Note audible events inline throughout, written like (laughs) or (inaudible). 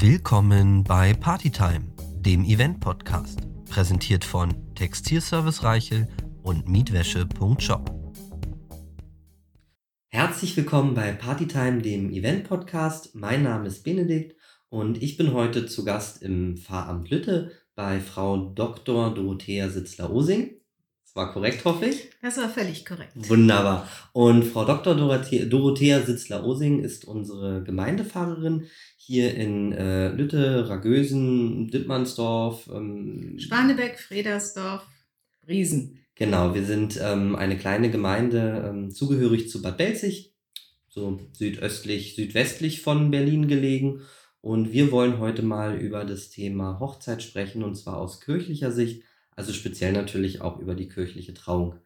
Willkommen bei Partytime, dem Event-Podcast, präsentiert von Textilservice Reichel und Mietwäsche.shop. Herzlich willkommen bei Partytime, dem Event-Podcast. Mein Name ist Benedikt und ich bin heute zu Gast im Pfarramt Lütte bei Frau Dr. Dorothea Sitzler-Osing. Das war korrekt, hoffe ich. Das war völlig korrekt. Wunderbar. Und Frau Dr. Dorothea, Dorothea Sitzler-Osing ist unsere Gemeindepfarrerin hier in äh, Lütte, Ragösen, Dittmannsdorf. Ähm, Spanebeck, Fredersdorf, Riesen. Genau, wir sind ähm, eine kleine Gemeinde ähm, zugehörig zu Bad Belzig, so südöstlich, südwestlich von Berlin gelegen. Und wir wollen heute mal über das Thema Hochzeit sprechen und zwar aus kirchlicher Sicht, also speziell natürlich auch über die kirchliche Trauung.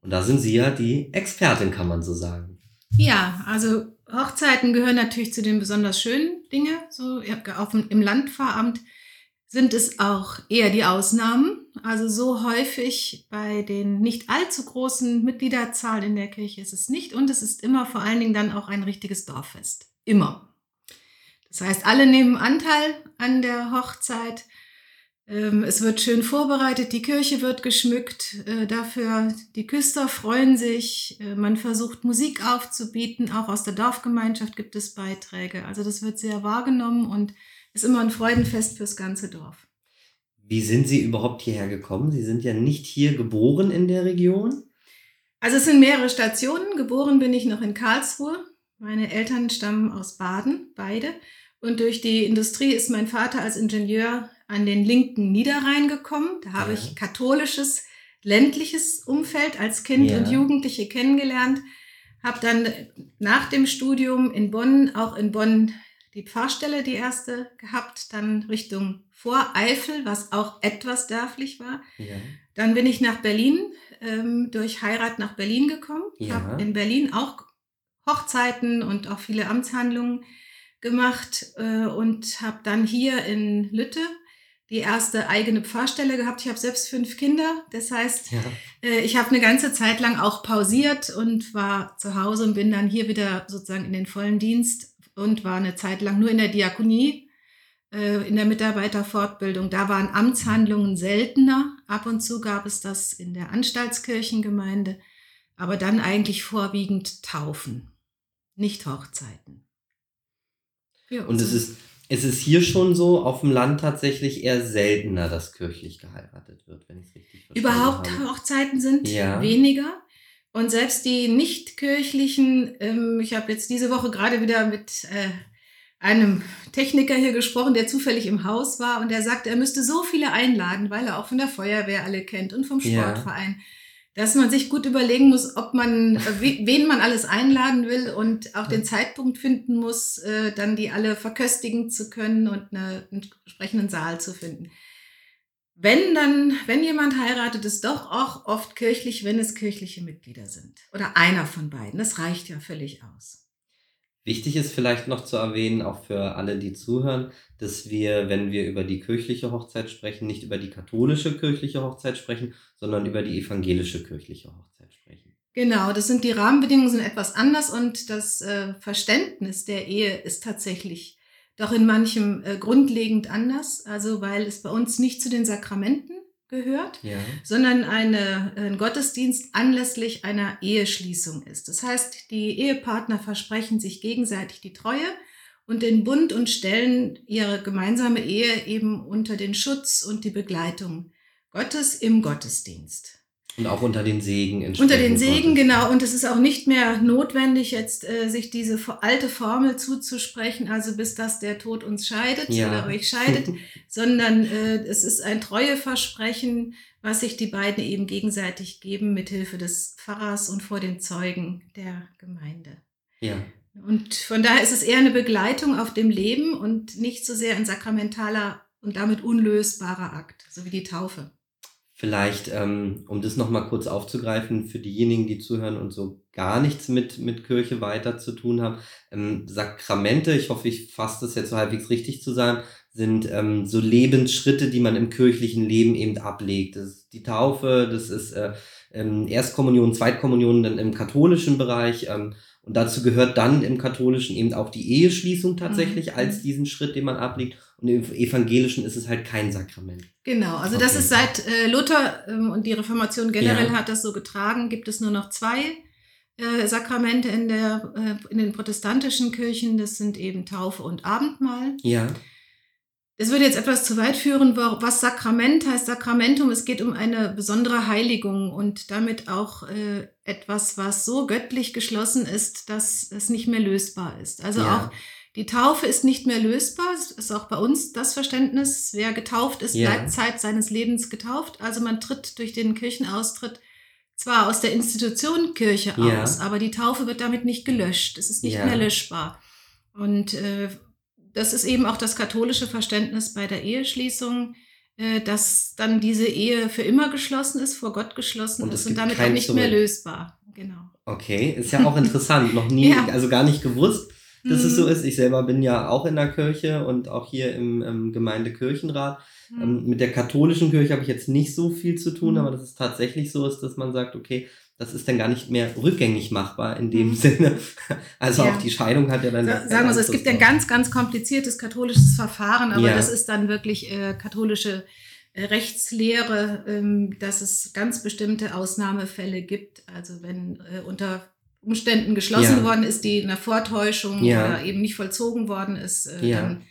Und da sind Sie ja die Expertin, kann man so sagen. Ja, also Hochzeiten gehören natürlich zu den besonders schönen Dingen. So auf im Landpfarramt sind es auch eher die Ausnahmen. Also so häufig bei den nicht allzu großen Mitgliederzahlen in der Kirche ist es nicht. Und es ist immer vor allen Dingen dann auch ein richtiges Dorffest. Immer. Das heißt, alle nehmen Anteil an der Hochzeit. Ähm, es wird schön vorbereitet, die Kirche wird geschmückt äh, dafür, die Küster freuen sich, äh, man versucht Musik aufzubieten, auch aus der Dorfgemeinschaft gibt es Beiträge. Also das wird sehr wahrgenommen und ist immer ein Freudenfest fürs ganze Dorf. Wie sind Sie überhaupt hierher gekommen? Sie sind ja nicht hier geboren in der Region. Also es sind mehrere Stationen. Geboren bin ich noch in Karlsruhe. Meine Eltern stammen aus Baden, beide. Und durch die Industrie ist mein Vater als Ingenieur an den linken Niederrhein gekommen. Da habe ja. ich katholisches, ländliches Umfeld als Kind ja. und Jugendliche kennengelernt. Habe dann nach dem Studium in Bonn, auch in Bonn die Pfarrstelle, die erste gehabt, dann Richtung Voreifel, was auch etwas dörflich war. Ja. Dann bin ich nach Berlin, ähm, durch Heirat nach Berlin gekommen. Ja. Habe in Berlin auch Hochzeiten und auch viele Amtshandlungen gemacht äh, und habe dann hier in Lütte die erste eigene Pfarrstelle gehabt. Ich habe selbst fünf Kinder. Das heißt, ja. äh, ich habe eine ganze Zeit lang auch pausiert und war zu Hause und bin dann hier wieder sozusagen in den vollen Dienst und war eine Zeit lang nur in der Diakonie, äh, in der Mitarbeiterfortbildung. Da waren Amtshandlungen seltener. Ab und zu gab es das in der Anstaltskirchengemeinde, aber dann eigentlich vorwiegend Taufen, nicht Hochzeiten. Ja, und es ist es ist hier schon so auf dem Land tatsächlich eher seltener, dass kirchlich geheiratet wird, wenn ich es richtig verstehe. Überhaupt habe. Hochzeiten sind ja. weniger. Und selbst die nicht kirchlichen, ähm, ich habe jetzt diese Woche gerade wieder mit äh, einem Techniker hier gesprochen, der zufällig im Haus war und der sagte, er müsste so viele einladen, weil er auch von der Feuerwehr alle kennt und vom Sportverein. Ja dass man sich gut überlegen muss, ob man, äh, (laughs) wen man alles einladen will und auch den Zeitpunkt finden muss, äh, dann die alle verköstigen zu können und einen entsprechenden Saal zu finden. Wenn dann, wenn jemand heiratet, ist doch auch oft kirchlich, wenn es kirchliche Mitglieder sind. Oder einer von beiden. Das reicht ja völlig aus. Wichtig ist vielleicht noch zu erwähnen, auch für alle, die zuhören, dass wir, wenn wir über die kirchliche Hochzeit sprechen, nicht über die katholische kirchliche Hochzeit sprechen, sondern über die evangelische kirchliche Hochzeit sprechen. Genau, das sind die Rahmenbedingungen sind etwas anders und das äh, Verständnis der Ehe ist tatsächlich doch in manchem äh, grundlegend anders. Also weil es bei uns nicht zu den Sakramenten gehört, ja. sondern eine, ein Gottesdienst anlässlich einer Eheschließung ist. Das heißt, die Ehepartner versprechen sich gegenseitig die Treue und den Bund und stellen ihre gemeinsame Ehe eben unter den Schutz und die Begleitung Gottes im Gottesdienst. Und auch unter den Segen. Unter den Segen, genau. Und es ist auch nicht mehr notwendig, jetzt äh, sich diese alte Formel zuzusprechen, also bis dass der Tod uns scheidet ja. oder euch (laughs) scheidet, sondern äh, es ist ein Treueversprechen, was sich die beiden eben gegenseitig geben, mithilfe des Pfarrers und vor den Zeugen der Gemeinde. Ja. Und von daher ist es eher eine Begleitung auf dem Leben und nicht so sehr ein sakramentaler und damit unlösbarer Akt, so wie die Taufe. Vielleicht, ähm, um das nochmal kurz aufzugreifen, für diejenigen, die zuhören und so gar nichts mit, mit Kirche weiter zu tun haben. Ähm, Sakramente, ich hoffe, ich fasse das jetzt so halbwegs richtig zu sagen, sind ähm, so Lebensschritte, die man im kirchlichen Leben eben ablegt. Das ist die Taufe, das ist äh, ähm, Erstkommunion, Zweitkommunion dann im katholischen Bereich. Ähm, Und dazu gehört dann im Katholischen eben auch die Eheschließung tatsächlich Mhm. als diesen Schritt, den man ablegt. Und im Evangelischen ist es halt kein Sakrament. Genau, also das Okay. ist seit äh, Luther ähm, und die Reformation generell Ja. hat das so getragen, gibt es nur noch zwei äh, Sakramente in, der, äh, in den protestantischen Kirchen. Das sind eben Taufe und Abendmahl. Ja, Das würde jetzt etwas zu weit führen, was Sakrament heißt. Sakramentum, es geht um eine besondere Heiligung und damit auch äh, etwas, was so göttlich geschlossen ist, dass es nicht mehr lösbar ist. Also Ja. auch die Taufe ist nicht mehr lösbar. Es ist auch bei uns das Verständnis, wer getauft ist, Ja. bleibt Zeit seines Lebens getauft. Also man tritt durch den Kirchenaustritt zwar aus der Institution Kirche Ja. aus, aber die Taufe wird damit nicht gelöscht. Es ist nicht Ja. mehr löschbar. Und äh, das ist eben auch das katholische Verständnis bei der Eheschließung, äh, dass dann diese Ehe für immer geschlossen ist, vor Gott geschlossen Und ist und damit auch nicht mehr Zurück. lösbar. Genau. okay. Ist ja auch (laughs) interessant. Noch nie, Ja. also gar nicht gewusst, dass es Mhm. so ist. Ich selber bin ja auch in der Kirche und auch hier im, im Gemeindekirchenrat. Mhm. Ähm, mit der katholischen Kirche habe ich jetzt nicht so viel zu tun, Mhm. aber dass es tatsächlich so ist, dass man sagt, okay, das ist dann gar nicht mehr rückgängig machbar in dem Mhm. Sinne. (laughs) Also Ja. auch die Scheidung hat ja dann. Sa- Sagen wir so, es gibt ein ganz, ganz kompliziertes katholisches Verfahren, aber Ja. das ist dann wirklich äh, katholische äh, Rechtslehre, ähm, dass es ganz bestimmte Ausnahmefälle gibt. Also wenn äh, unter Umständen geschlossen Ja. worden ist, die in einer Vortäuschung Ja. oder eben nicht vollzogen worden ist, äh, Ja. dann,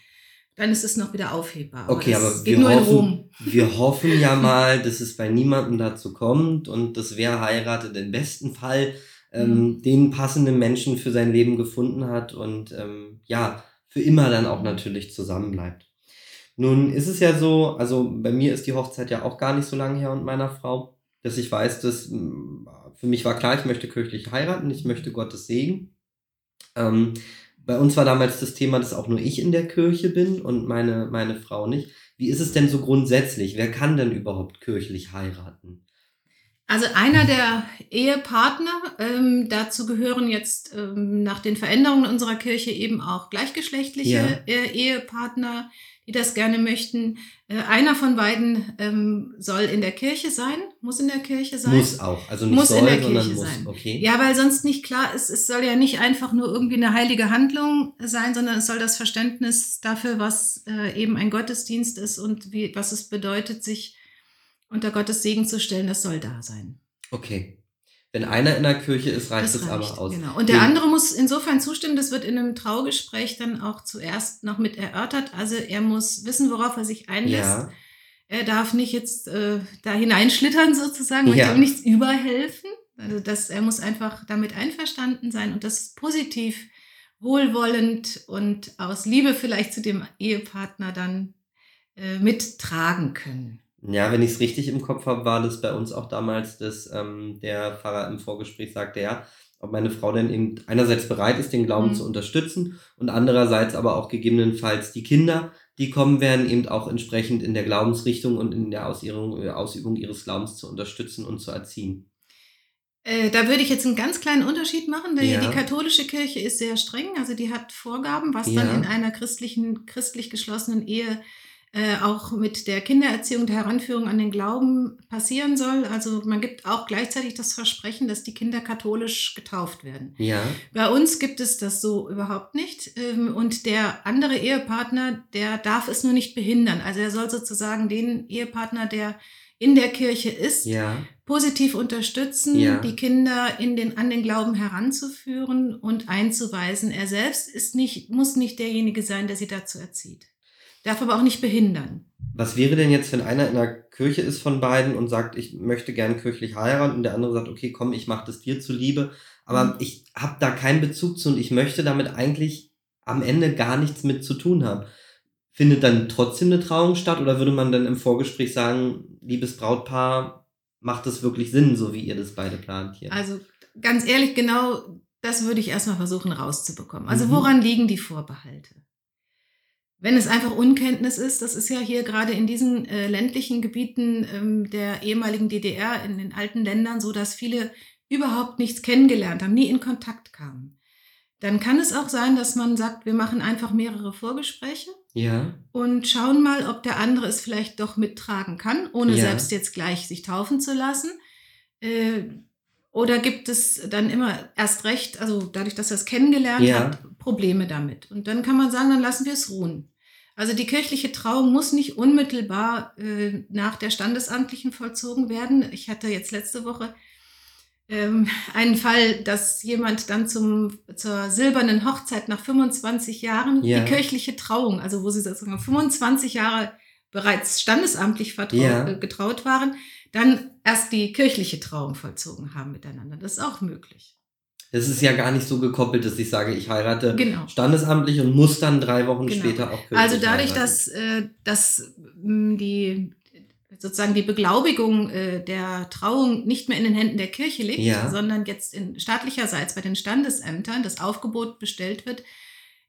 dann ist es noch wieder aufhebbar. Okay, aber geht wir hoffen, (laughs) wir hoffen ja mal, dass es bei niemandem dazu kommt und dass wer heiratet im besten Fall ähm, Mhm. den passenden Menschen für sein Leben gefunden hat und ähm, ja, für immer dann auch natürlich zusammenbleibt. Nun ist es ja so, also bei mir ist die Hochzeit ja auch gar nicht so lange her und meiner Frau, dass ich weiß, dass mh, für mich war klar, ich möchte kirchlich heiraten, ich möchte Gottes Segen. Ähm, bei uns war damals das Thema, dass auch nur ich in der Kirche bin und meine, meine Frau nicht. Wie ist es denn so grundsätzlich? Wer kann denn überhaupt kirchlich heiraten? Also einer der Ehepartner, ähm, dazu gehören jetzt ähm, nach den Veränderungen unserer Kirche eben auch gleichgeschlechtliche Ja. Ehepartner, die das gerne möchten. Äh, einer von beiden ähm, soll in der Kirche sein, muss in der Kirche sein. Muss auch. Also nicht Muss in soll, der sondern Kirche muss. sein. Okay. Ja, weil sonst nicht klar ist, es soll ja nicht einfach nur irgendwie eine heilige Handlung sein, sondern es soll das Verständnis dafür, was äh, eben ein Gottesdienst ist und wie, was es bedeutet, sich unter Gottes Segen zu stellen, das soll da sein. Okay. Wenn einer in der Kirche ist, reicht Das es aber aus. Genau. Und der andere muss insofern zustimmen, das wird in einem Traugespräch dann auch zuerst noch mit erörtert. Also er muss wissen, worauf er sich einlässt. Ja, Er darf nicht jetzt äh, da hineinschlittern sozusagen, Ja. möchte ihm nichts überhelfen. Also das, er muss einfach damit einverstanden sein und das positiv, wohlwollend und aus Liebe vielleicht zu dem Ehepartner dann äh, mittragen können. Ja wenn ich es richtig im Kopf habe, war das bei uns auch damals, dass ähm, der Pfarrer im Vorgespräch sagte, ja, ob meine Frau denn eben einerseits bereit ist, den Glauben Mhm. zu unterstützen und andererseits aber auch gegebenenfalls die Kinder, die kommen werden, eben auch entsprechend in der Glaubensrichtung und in der Ausübung, äh, Ausübung ihres Glaubens zu unterstützen und zu erziehen. Äh, da würde ich jetzt einen ganz kleinen Unterschied machen, denn Ja. die katholische Kirche ist sehr streng, also die hat Vorgaben, was Ja. dann in einer christlichen, christlich geschlossenen Ehe äh, auch mit der Kindererziehung, der Heranführung an den Glauben passieren soll. Also man gibt auch gleichzeitig das Versprechen, dass die Kinder katholisch getauft werden. Ja, Bei uns gibt es das so überhaupt nicht. ähm, Und der andere Ehepartner, der darf es nur nicht behindern. Also er soll sozusagen den Ehepartner, der in der Kirche ist, ja, positiv unterstützen, Ja. die Kinder in den, an den Glauben heranzuführen und einzuweisen. Er selbst ist nicht, muss nicht derjenige sein, der sie dazu erzieht. Darf aber auch nicht behindern. Was wäre denn jetzt, wenn einer in der Kirche ist von beiden und sagt, ich möchte gern kirchlich heiraten und der andere sagt, okay, komm, ich mache das dir zuliebe, aber Mhm. ich habe da keinen Bezug zu und ich möchte damit eigentlich am Ende gar nichts mit zu tun haben. Findet dann trotzdem eine Trauung statt oder würde man dann im Vorgespräch sagen, liebes Brautpaar, macht es wirklich Sinn, so wie ihr das beide plant hier? Also ganz ehrlich, genau das würde ich erstmal versuchen rauszubekommen. Also Mhm. woran liegen die Vorbehalte? Wenn es einfach Unkenntnis ist, das ist ja hier gerade in diesen äh, ländlichen Gebieten ähm, der ehemaligen DDR, in den alten Ländern so, dass viele überhaupt nichts kennengelernt haben, nie in Kontakt kamen. Dann kann es auch sein, dass man sagt, wir machen einfach mehrere Vorgespräche ja, und schauen mal, ob der andere es vielleicht doch mittragen kann, ohne Ja. selbst jetzt gleich sich taufen zu lassen. Äh, Oder gibt es dann immer erst recht, also dadurch, dass er es kennengelernt Ja. hat, Probleme damit? Und dann kann man sagen, dann lassen wir es ruhen. Also die kirchliche Trauung muss nicht unmittelbar äh, nach der standesamtlichen vollzogen werden. Ich hatte jetzt letzte Woche ähm, einen Fall, dass jemand dann zum, zur silbernen Hochzeit nach 25 Jahren Ja. die kirchliche Trauung, also wo sie sozusagen 25 Jahre bereits standesamtlich Ja. äh, getraut waren, dann erst die kirchliche Trauung vollzogen haben miteinander. Das ist auch möglich. Es ist ja gar nicht so gekoppelt, dass ich sage, ich heirate Genau. standesamtlich und muss dann drei Wochen Genau. später auch kirchlich Also dadurch, heiraten. dass, äh, dass mh, die sozusagen die Beglaubigung äh, der Trauung nicht mehr in den Händen der Kirche liegt, Ja. sondern jetzt in staatlicherseits bei den Standesämtern das Aufgebot bestellt wird.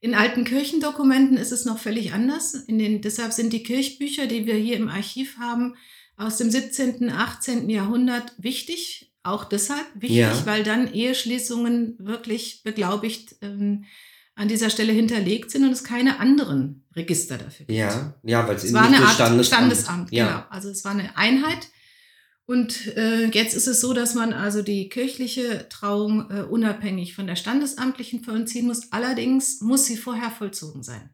In alten Kirchendokumenten ist es noch völlig anders. In den, deshalb sind die Kirchbücher, die wir hier im Archiv haben, aus dem 17., 18. Jahrhundert wichtig. Auch deshalb wichtig, Ja. weil dann Eheschließungen wirklich beglaubigt ähm, an dieser Stelle hinterlegt sind und es keine anderen Register dafür gibt. Ja, ja, weil es war eine Art Standesamt. Standesamt, ja. genau. Also es war eine Einheit. Und äh, jetzt ist es so, dass man also die kirchliche Trauung äh, unabhängig von der standesamtlichen vollziehen muss. Allerdings muss sie vorher vollzogen sein.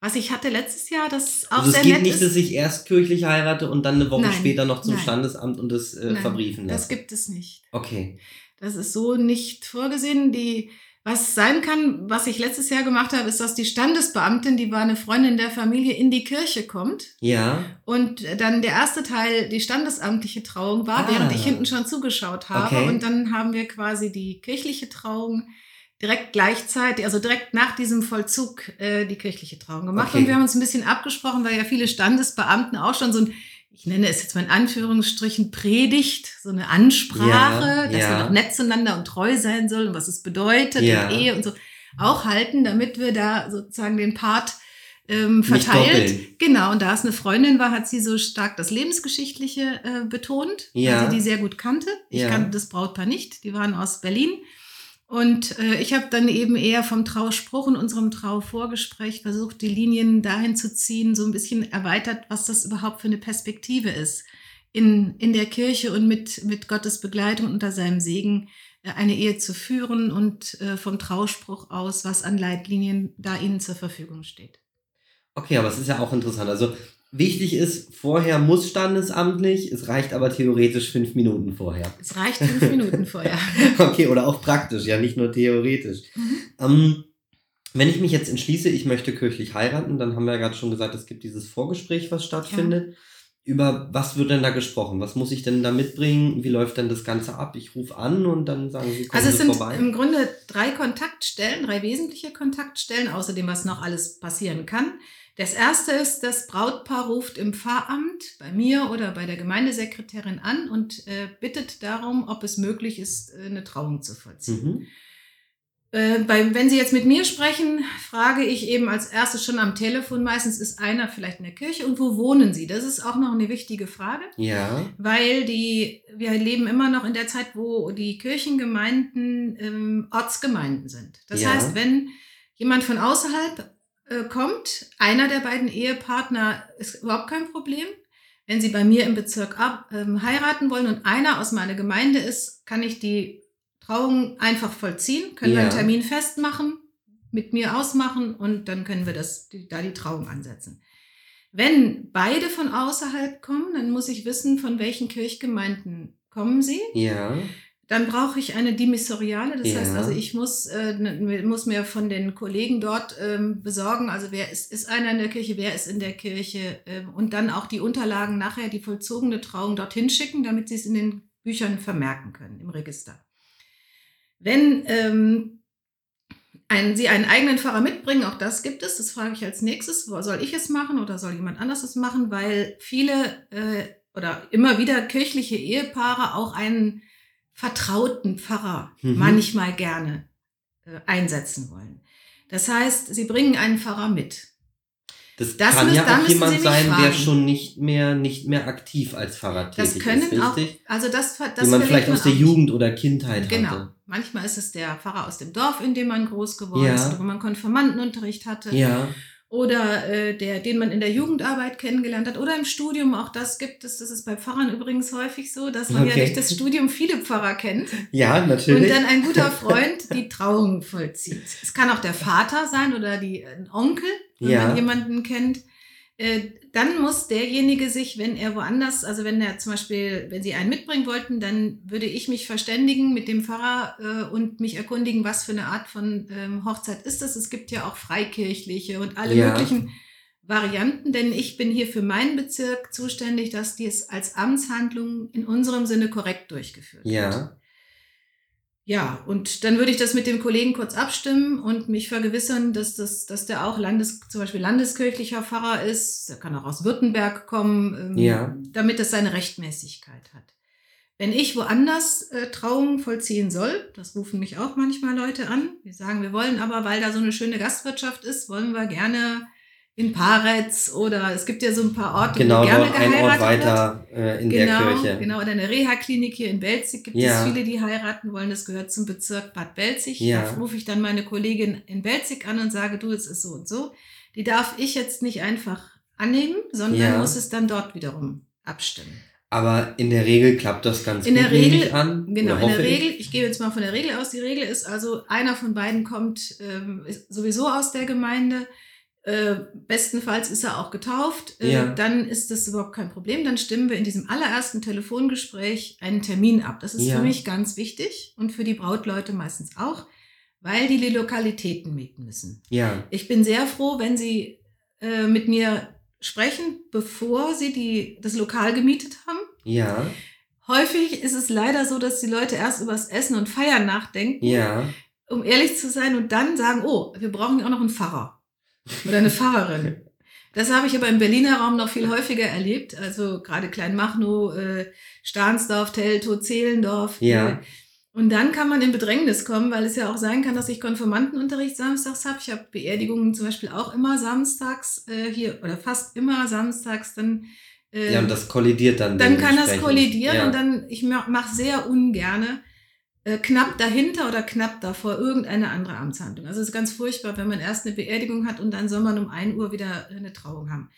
Was ich hatte letztes Jahr, das auch Also es sehr geht nett nicht, ist. dass ich erst kirchlich heirate und dann eine Woche Nein, später noch zum nein. Standesamt und das äh, Nein, verbriefen Das lasse. gibt es nicht. Okay. Das ist so nicht vorgesehen. Die, was sein kann, was ich letztes Jahr gemacht habe, ist, dass die Standesbeamtin, die war eine Freundin der Familie, in die Kirche kommt Ja, und dann der erste Teil die standesamtliche Trauung war, Ah. während ich hinten schon zugeschaut habe. Okay. Und dann haben wir quasi die kirchliche Trauung direkt gleichzeitig, also direkt nach diesem Vollzug äh, die kirchliche Trauung gemacht. Okay. Und wir haben uns ein bisschen abgesprochen, weil ja viele Standesbeamten auch schon so ein, ich nenne es jetzt mal in Anführungsstrichen, Predigt, so eine Ansprache, Ja, dass ja. man auch nett zueinander und treu sein soll und was es bedeutet Ja. und Ehe und so auch halten, damit wir da sozusagen den Part ähm, verteilt. Genau, und da es eine Freundin war, hat sie so stark das Lebensgeschichtliche äh, betont, Ja. weil sie die sehr gut kannte. Ich Ja. kannte das Brautpaar nicht, die waren aus Berlin. Und äh, ich habe dann eben eher vom Trauspruch in unserem Trauvorgespräch versucht, die Linien dahin zu ziehen, so ein bisschen erweitert, was das überhaupt für eine Perspektive ist in, in der Kirche und mit, mit Gottes Begleitung unter seinem Segen äh, eine Ehe zu führen und äh, vom Trauspruch aus, was an Leitlinien da ihnen zur Verfügung steht. Okay, aber es ist ja auch interessant. Also wichtig ist, vorher muss standesamtlich, es reicht aber theoretisch fünf Minuten vorher. Es reicht fünf Minuten vorher. (laughs) Okay, oder auch praktisch, ja, nicht nur theoretisch. Mhm. Ähm, wenn ich mich jetzt entschließe, ich möchte kirchlich heiraten, dann haben wir ja gerade schon gesagt, es gibt dieses Vorgespräch, was stattfindet. Über was wird denn da gesprochen? Was muss ich denn da mitbringen? Wie läuft denn das Ganze ab? Ich rufe an und dann sagen sie, kommen Also es sind vorbei. im Grunde drei Kontaktstellen, drei wesentliche Kontaktstellen, außerdem was noch alles passieren kann. Das erste ist, das Brautpaar ruft im Pfarramt bei mir oder bei der Gemeindesekretärin an und äh, bittet darum, ob es möglich ist, äh, eine Trauung zu vollziehen. Mhm. Äh, bei, wenn Sie jetzt mit mir sprechen, frage ich eben als erstes schon am Telefon, meistens ist einer vielleicht in der Kirche und wo wohnen Sie? Das ist auch noch eine wichtige Frage. Ja, Weil die, wir leben immer noch in der Zeit, wo die Kirchengemeinden ähm, Ortsgemeinden sind. Das Ja. heißt, wenn jemand von außerhalb äh, kommt, einer der beiden Ehepartner ist überhaupt kein Problem. Wenn sie bei mir im Bezirk ab, ähm, heiraten wollen und einer aus meiner Gemeinde ist, kann ich die Trauung einfach vollziehen, können wir Ja. einen Termin festmachen, mit mir ausmachen und dann können wir das, die, da die Trauung ansetzen. Wenn beide von außerhalb kommen, dann muss ich wissen, von welchen Kirchgemeinden kommen sie. ja, Dann brauche ich eine Dimissoriale. Das Ja. heißt also, ich muss, äh, ne- muss mir von den Kollegen dort ähm, besorgen, also wer ist, ist einer in der Kirche, wer ist in der Kirche ähm, und dann auch die Unterlagen nachher, die vollzogene Trauung dorthin schicken, damit sie es in den Büchern vermerken können, im Register. Wenn ähm, ein, Sie einen eigenen Pfarrer mitbringen, auch das gibt es, das frage ich als nächstes, soll ich es machen oder soll jemand anders es machen, weil viele äh, oder immer wieder kirchliche Ehepaare auch einen vertrauten Pfarrer Mhm. manchmal gerne äh, einsetzen wollen. Das heißt, sie bringen einen Pfarrer mit. Das, Das kann müssen- ja auch jemand sein, der schon nicht mehr, nicht mehr aktiv als Pfarrer Das tätig können ist, auch, richtig? also das, das Den man vielleicht aus der. Jugend oder Kindheit Genau. hatte. Manchmal ist es der Pfarrer aus dem Dorf, in dem man groß geworden Ja. ist oder wo man Konfirmandenunterricht hatte. Ja, oder äh, der, den man in der Jugendarbeit kennengelernt hat oder im Studium. Auch das gibt es. Das ist bei Pfarrern übrigens häufig so, dass man okay. ja durch das Studium viele Pfarrer kennt. Ja, natürlich. Und dann ein guter Freund die Trauung vollzieht. Es kann auch der Vater sein oder die, ein Onkel, wenn ja. man jemanden kennt. Äh, dann muss derjenige sich, wenn er woanders, also wenn er zum Beispiel, wenn Sie einen mitbringen wollten, dann würde ich mich verständigen mit dem Pfarrer äh, und mich erkundigen, was für eine Art von ähm, Hochzeit ist das. Es gibt ja auch freikirchliche und alle ja. möglichen Varianten, denn ich bin hier für meinen Bezirk zuständig, dass dies als Amtshandlung in unserem Sinne korrekt durchgeführt ja. wird. Ja. Und dann würde ich das mit dem Kollegen kurz abstimmen und mich vergewissern, dass, das, dass der auch Landes, zum Beispiel landeskirchlicher Pfarrer ist. Der kann auch aus Württemberg kommen, ähm, ja. damit es seine Rechtmäßigkeit hat. Wenn ich woanders äh, Trauungen vollziehen soll, das rufen mich auch manchmal Leute an, die sagen, wir wollen aber, weil da so eine schöne Gastwirtschaft ist, wollen wir gerne in Paretz oder es gibt ja so ein paar Orte, genau, wo gerne dort ein Ort weiter äh, in genau, der Kirche. Genau, oder in der Reha-Klinik hier in Belzig gibt ja. es viele, die heiraten wollen. Das gehört zum Bezirk Bad Belzig. Ja. Da rufe ich dann meine Kollegin in Belzig an und sage, du, es ist so und so. Die darf ich jetzt nicht einfach annehmen, sondern ja. muss es dann dort wiederum abstimmen. Aber in der Regel klappt das ganz in gut der Regel, an. Genau, in der Regel, ich gehe jetzt mal von der Regel aus. Die Regel ist also, einer von beiden kommt ähm, sowieso aus der Gemeinde äh, bestenfalls ist er auch getauft, äh, ja. dann ist das überhaupt kein Problem. Dann stimmen wir in diesem allerersten Telefongespräch einen Termin ab. Das ist ja. für mich ganz wichtig und für die Brautleute meistens auch, weil die die Lokalitäten mieten müssen. Ja. Ich bin sehr froh, wenn sie äh, mit mir sprechen, bevor sie die, das Lokal gemietet haben. Ja. Häufig ist es leider so, dass die Leute erst übers Essen und Feiern nachdenken. Ja. Um ehrlich zu sein und dann sagen, oh, wir brauchen ja auch noch einen Pfarrer. Oder eine Fahrerin. Das habe ich aber im Berliner Raum noch viel häufiger erlebt. Also gerade Kleinmachnow, äh, Stahnsdorf, Teltow, Zehlendorf. Ja. Äh, und dann kann man in Bedrängnis kommen, weil es ja auch sein kann, dass ich Konfirmandenunterricht samstags habe. Ich habe Beerdigungen zum Beispiel auch immer samstags äh, hier oder fast immer samstags. Dann äh, ja, und das kollidiert dann. Dann kann das kollidieren ja. und dann, ich mache sehr ungerne äh, knapp dahinter oder knapp davor irgendeine andere Amtshandlung. Also es ist ganz furchtbar, wenn man erst eine Beerdigung hat und dann soll man um ein Uhr wieder eine Trauung haben.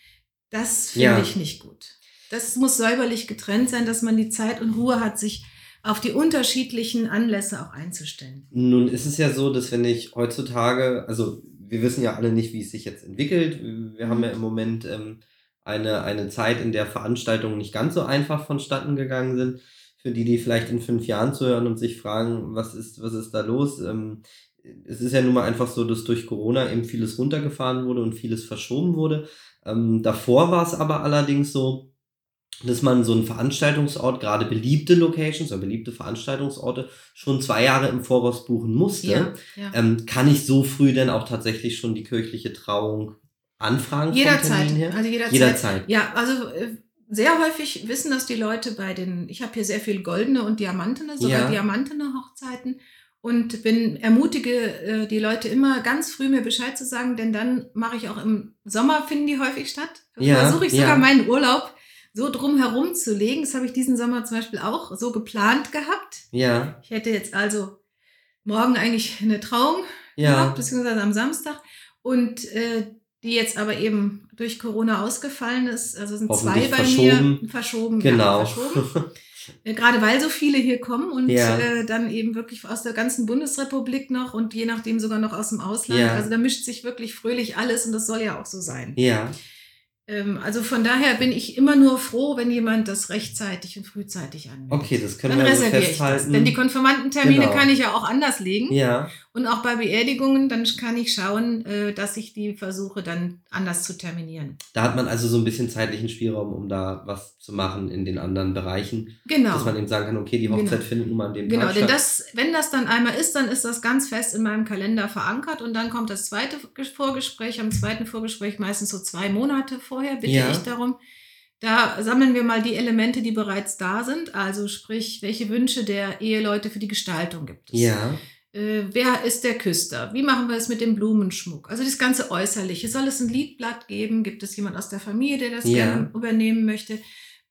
Das finde ja. ich nicht gut. Das muss säuberlich getrennt sein, dass man die Zeit und Ruhe hat, sich auf die unterschiedlichen Anlässe auch einzustellen. Nun ist es ja so, dass wenn ich heutzutage, also wir wissen ja alle nicht, wie es sich jetzt entwickelt. Wir haben ja im Moment ähm, eine, eine Zeit, in der Veranstaltungen nicht ganz so einfach vonstatten gegangen sind für die, die vielleicht in fünf Jahren zuhören und sich fragen, was ist, was ist da los? Ähm, es ist ja nun mal einfach so, dass durch Corona eben vieles runtergefahren wurde und vieles verschoben wurde. Ähm, davor war es aber allerdings so, dass man so einen Veranstaltungsort, gerade beliebte Locations oder beliebte Veranstaltungsorte, schon zwei Jahre im Voraus buchen musste. Ja, ja. Ähm, kann ich so früh denn auch tatsächlich schon die kirchliche Trauung anfragen? Jederzeit. Also jederzeit. jederzeit. Ja, also äh, sehr häufig wissen das die Leute bei den, ich habe hier sehr viel goldene und diamantene, sogar ja. diamantene Hochzeiten und bin ermutige äh, die Leute immer ganz früh mir Bescheid zu sagen, denn dann mache ich auch im Sommer finden die häufig statt. Ja, Versuche ich sogar ja. meinen Urlaub so drum herum zu legen. Das habe ich diesen Sommer zum Beispiel auch so geplant gehabt. Ja. Ich hätte jetzt also morgen eigentlich eine Trauung ja. gehabt, beziehungsweise am Samstag. Und äh, die jetzt aber eben durch Corona ausgefallen ist. Also sind zwei bei verschoben. mir verschoben. Genau. Ja, verschoben. Äh, gerade weil so viele hier kommen und ja. äh, dann eben wirklich aus der ganzen Bundesrepublik noch und je nachdem sogar noch aus dem Ausland. Ja. Also da mischt sich wirklich fröhlich alles und das soll ja auch so sein. Ja. Ähm, also von daher bin ich immer nur froh, wenn jemand das rechtzeitig und frühzeitig anmeldet. Okay, das können Dann wir also festhalten. Ich das. Denn die Konfirmandentermine genau. kann ich ja auch anders legen. Ja. Und auch bei Beerdigungen, dann kann ich schauen, äh, dass ich die versuche dann anders zu terminieren. Da hat man also so ein bisschen zeitlichen Spielraum, um da was zu machen in den anderen Bereichen. Genau. Dass man eben sagen kann, okay, die Hochzeit genau. findet nun mal an dem genau, Tag statt. Genau, denn das, wenn das dann einmal ist, dann ist das ganz fest in meinem Kalender verankert und dann kommt das zweite Vorgespräch. Am zweiten Vorgespräch meistens so zwei Monate vorher bitte ja. ich darum. Da sammeln wir mal die Elemente, die bereits da sind. Also sprich, welche Wünsche der Eheleute für die Gestaltung gibt es. Ja. Äh, wer ist der Küster? Wie machen wir es mit dem Blumenschmuck? Also das ganze Äußerliche. Soll es ein Liedblatt geben? Gibt es jemand aus der Familie, der das ja. gerne übernehmen möchte?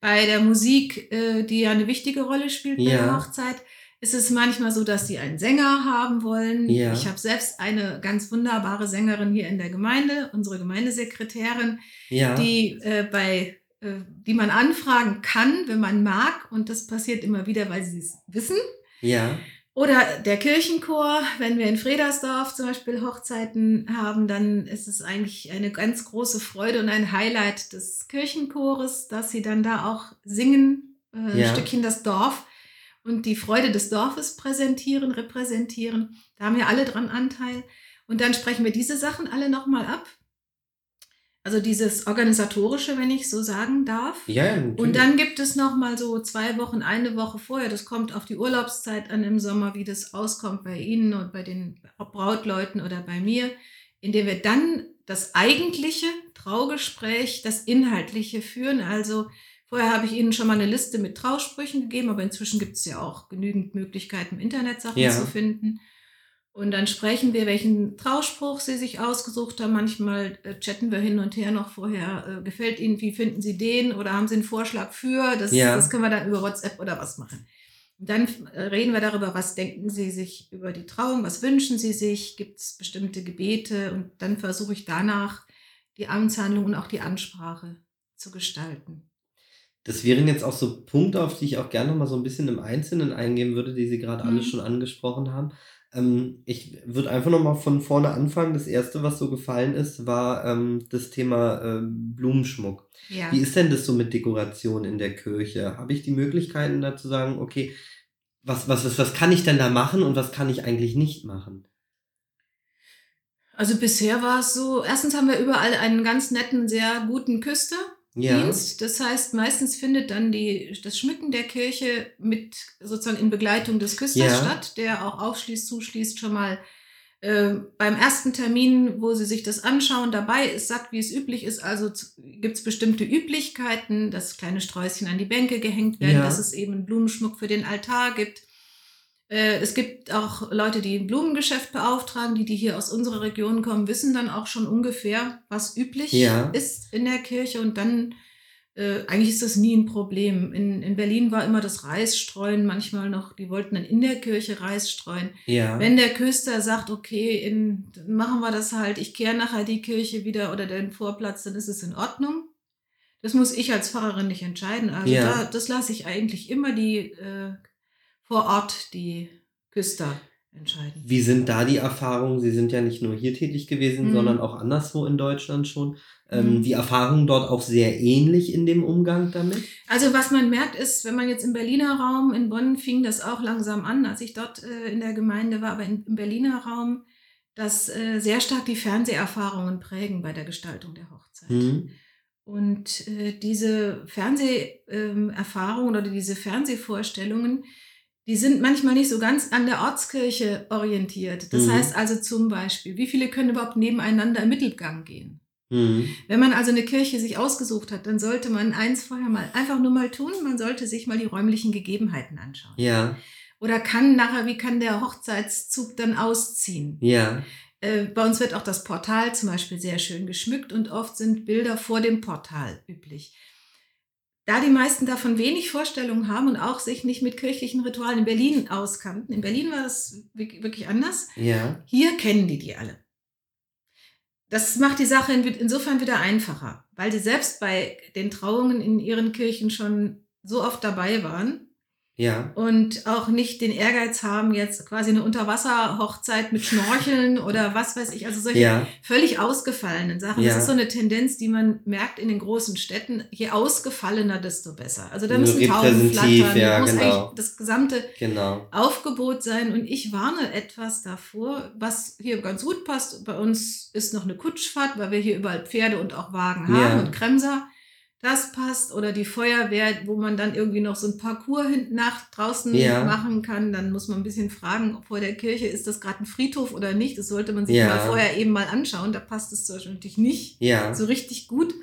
Bei der Musik, äh, die ja eine wichtige Rolle spielt bei ja. der Hochzeit, ist es manchmal so, dass sie einen Sänger haben wollen. Ja. Ich habe selbst eine ganz wunderbare Sängerin hier in der Gemeinde, unsere Gemeindesekretärin, Ja. die äh, bei äh, die man anfragen kann, wenn man mag. Und das passiert immer wieder, weil sie es wissen. Ja. Oder der Kirchenchor, wenn wir in Fredersdorf zum Beispiel Hochzeiten haben, dann ist es eigentlich eine ganz große Freude und ein Highlight des Kirchenchores, dass sie dann da auch singen, äh, Ja. ein Stückchen das Dorf und die Freude des Dorfes präsentieren, repräsentieren. Da haben wir alle dran Anteil. Und dann sprechen wir diese Sachen alle nochmal ab. Also dieses organisatorische, wenn ich so sagen darf. Ja, ja. Und dann gibt es noch mal so zwei Wochen, eine Woche vorher. Das kommt auf die Urlaubszeit an im Sommer, wie das auskommt bei Ihnen und bei den Brautleuten oder bei mir, indem wir dann das eigentliche Traugespräch, das inhaltliche führen. Also vorher habe ich Ihnen schon mal eine Liste mit Trausprüchen gegeben, aber inzwischen gibt es ja auch genügend Möglichkeiten, im Internet Sachen Ja. zu finden. Und dann sprechen wir, welchen Trauspruch Sie sich ausgesucht haben. Manchmal äh, chatten wir hin und her noch vorher. Äh, gefällt Ihnen, wie finden Sie den? Oder haben Sie einen Vorschlag für? Das, Ja. das können wir dann über WhatsApp oder was machen. Und dann äh, reden wir darüber, was denken Sie sich über die Trauung? Was wünschen Sie sich? Gibt es bestimmte Gebete? Und dann versuche ich danach die Amtshandlung und auch die Ansprache zu gestalten. Das wären jetzt auch so Punkte, auf die ich auch gerne noch mal so ein bisschen im Einzelnen eingehen würde, die Sie gerade alle Mhm. schon angesprochen haben. Ähm, ich würde einfach noch mal von vorne anfangen. Das erste, was so gefallen ist, war ähm, das Thema ähm, Blumenschmuck. Ja. Wie ist denn das so mit Dekoration in der Kirche? Habe ich die Möglichkeiten da zu sagen, okay, was, was, was, was kann ich denn da machen und was kann ich eigentlich nicht machen? Also bisher war es so, erstens haben wir überall einen ganz netten, sehr guten Küster. Ja, Dienst. Das heißt, meistens findet dann die, das Schmücken der Kirche mit sozusagen in Begleitung des Küsters Ja. statt, der auch aufschließt, zuschließt, schon mal äh, beim ersten Termin, wo sie sich das anschauen, dabei ist, sagt, wie es üblich ist. Also gibt es bestimmte Üblichkeiten, dass kleine Sträußchen an die Bänke gehängt werden, Ja. dass es eben Blumenschmuck für den Altar gibt. Äh, Es gibt auch Leute, die ein Blumengeschäft beauftragen, die, die hier aus unserer Region kommen, wissen dann auch schon ungefähr, was üblich Ja. ist in der Kirche. Und dann, äh, eigentlich ist das nie ein Problem. In, in Berlin war immer das Reisstreuen manchmal noch, die wollten dann in der Kirche Reis streuen. ja, Wenn der Küster sagt, okay, in, machen wir das halt, ich kehre nachher die Kirche wieder oder den Vorplatz, dann ist es in Ordnung. Das muss ich als Pfarrerin nicht entscheiden. Also Ja. da, das lasse ich eigentlich immer die äh, vor Ort die Küster entscheiden. Wie sind da die Erfahrungen? Sie sind ja nicht nur hier tätig gewesen, Mhm. sondern auch anderswo in Deutschland schon. Ähm, Mhm. Die Erfahrungen dort auch sehr ähnlich in dem Umgang damit? Also was man merkt ist, wenn man jetzt im Berliner Raum, in Bonn fing das auch langsam an, als ich dort äh, in der Gemeinde war, aber in, im Berliner Raum, dass äh, sehr stark die Fernseherfahrungen prägen bei der Gestaltung der Hochzeit. Hm? Und äh, diese Fernseherfahrungen oder diese Fernsehvorstellungen, die sind manchmal nicht so ganz an der Ortskirche orientiert. Das Mhm. heißt also zum Beispiel, wie viele können überhaupt nebeneinander im Mittelgang gehen? Hm. Wenn man also eine Kirche sich ausgesucht hat, dann sollte man eins vorher mal einfach nur mal tun, man sollte sich mal die räumlichen Gegebenheiten anschauen. Ja, Oder kann nachher, wie kann der Hochzeitszug dann ausziehen? ja, Äh, bei uns wird auch das Portal zum Beispiel sehr schön geschmückt und oft sind Bilder vor dem Portal üblich. Da die meisten davon wenig Vorstellungen haben und auch sich nicht mit kirchlichen Ritualen in Berlin auskannten, in Berlin war es wirk- wirklich anders, ja, hier kennen die die alle. Das macht die Sache in- insofern wieder einfacher, weil sie selbst bei den Trauungen in ihren Kirchen schon so oft dabei waren ja, und auch nicht den Ehrgeiz haben, jetzt quasi eine Unterwasserhochzeit mit Schnorcheln (laughs) oder was weiß ich, also solche ja, völlig ausgefallenen Sachen. Ja. Das ist so eine Tendenz, die man merkt in den großen Städten. Je ausgefallener, desto besser. Also da Nur müssen Tauben flattern, ja, da muss genau. eigentlich das gesamte genau. Aufgebot sein. Und ich warne etwas davor, was hier ganz gut passt. Bei uns ist noch eine Kutschfahrt, weil wir hier überall Pferde und auch Wagen haben und Kremser. Das passt. Oder die Feuerwehr, wo man dann irgendwie noch so ein Parcours hinten nach draußen Ja. machen kann. Dann muss man ein bisschen fragen, ob vor der Kirche ist das gerade ein Friedhof oder nicht. Das sollte man sich Ja. mal vorher eben mal anschauen. Da passt es zum Beispiel natürlich nicht Ja, so richtig gut.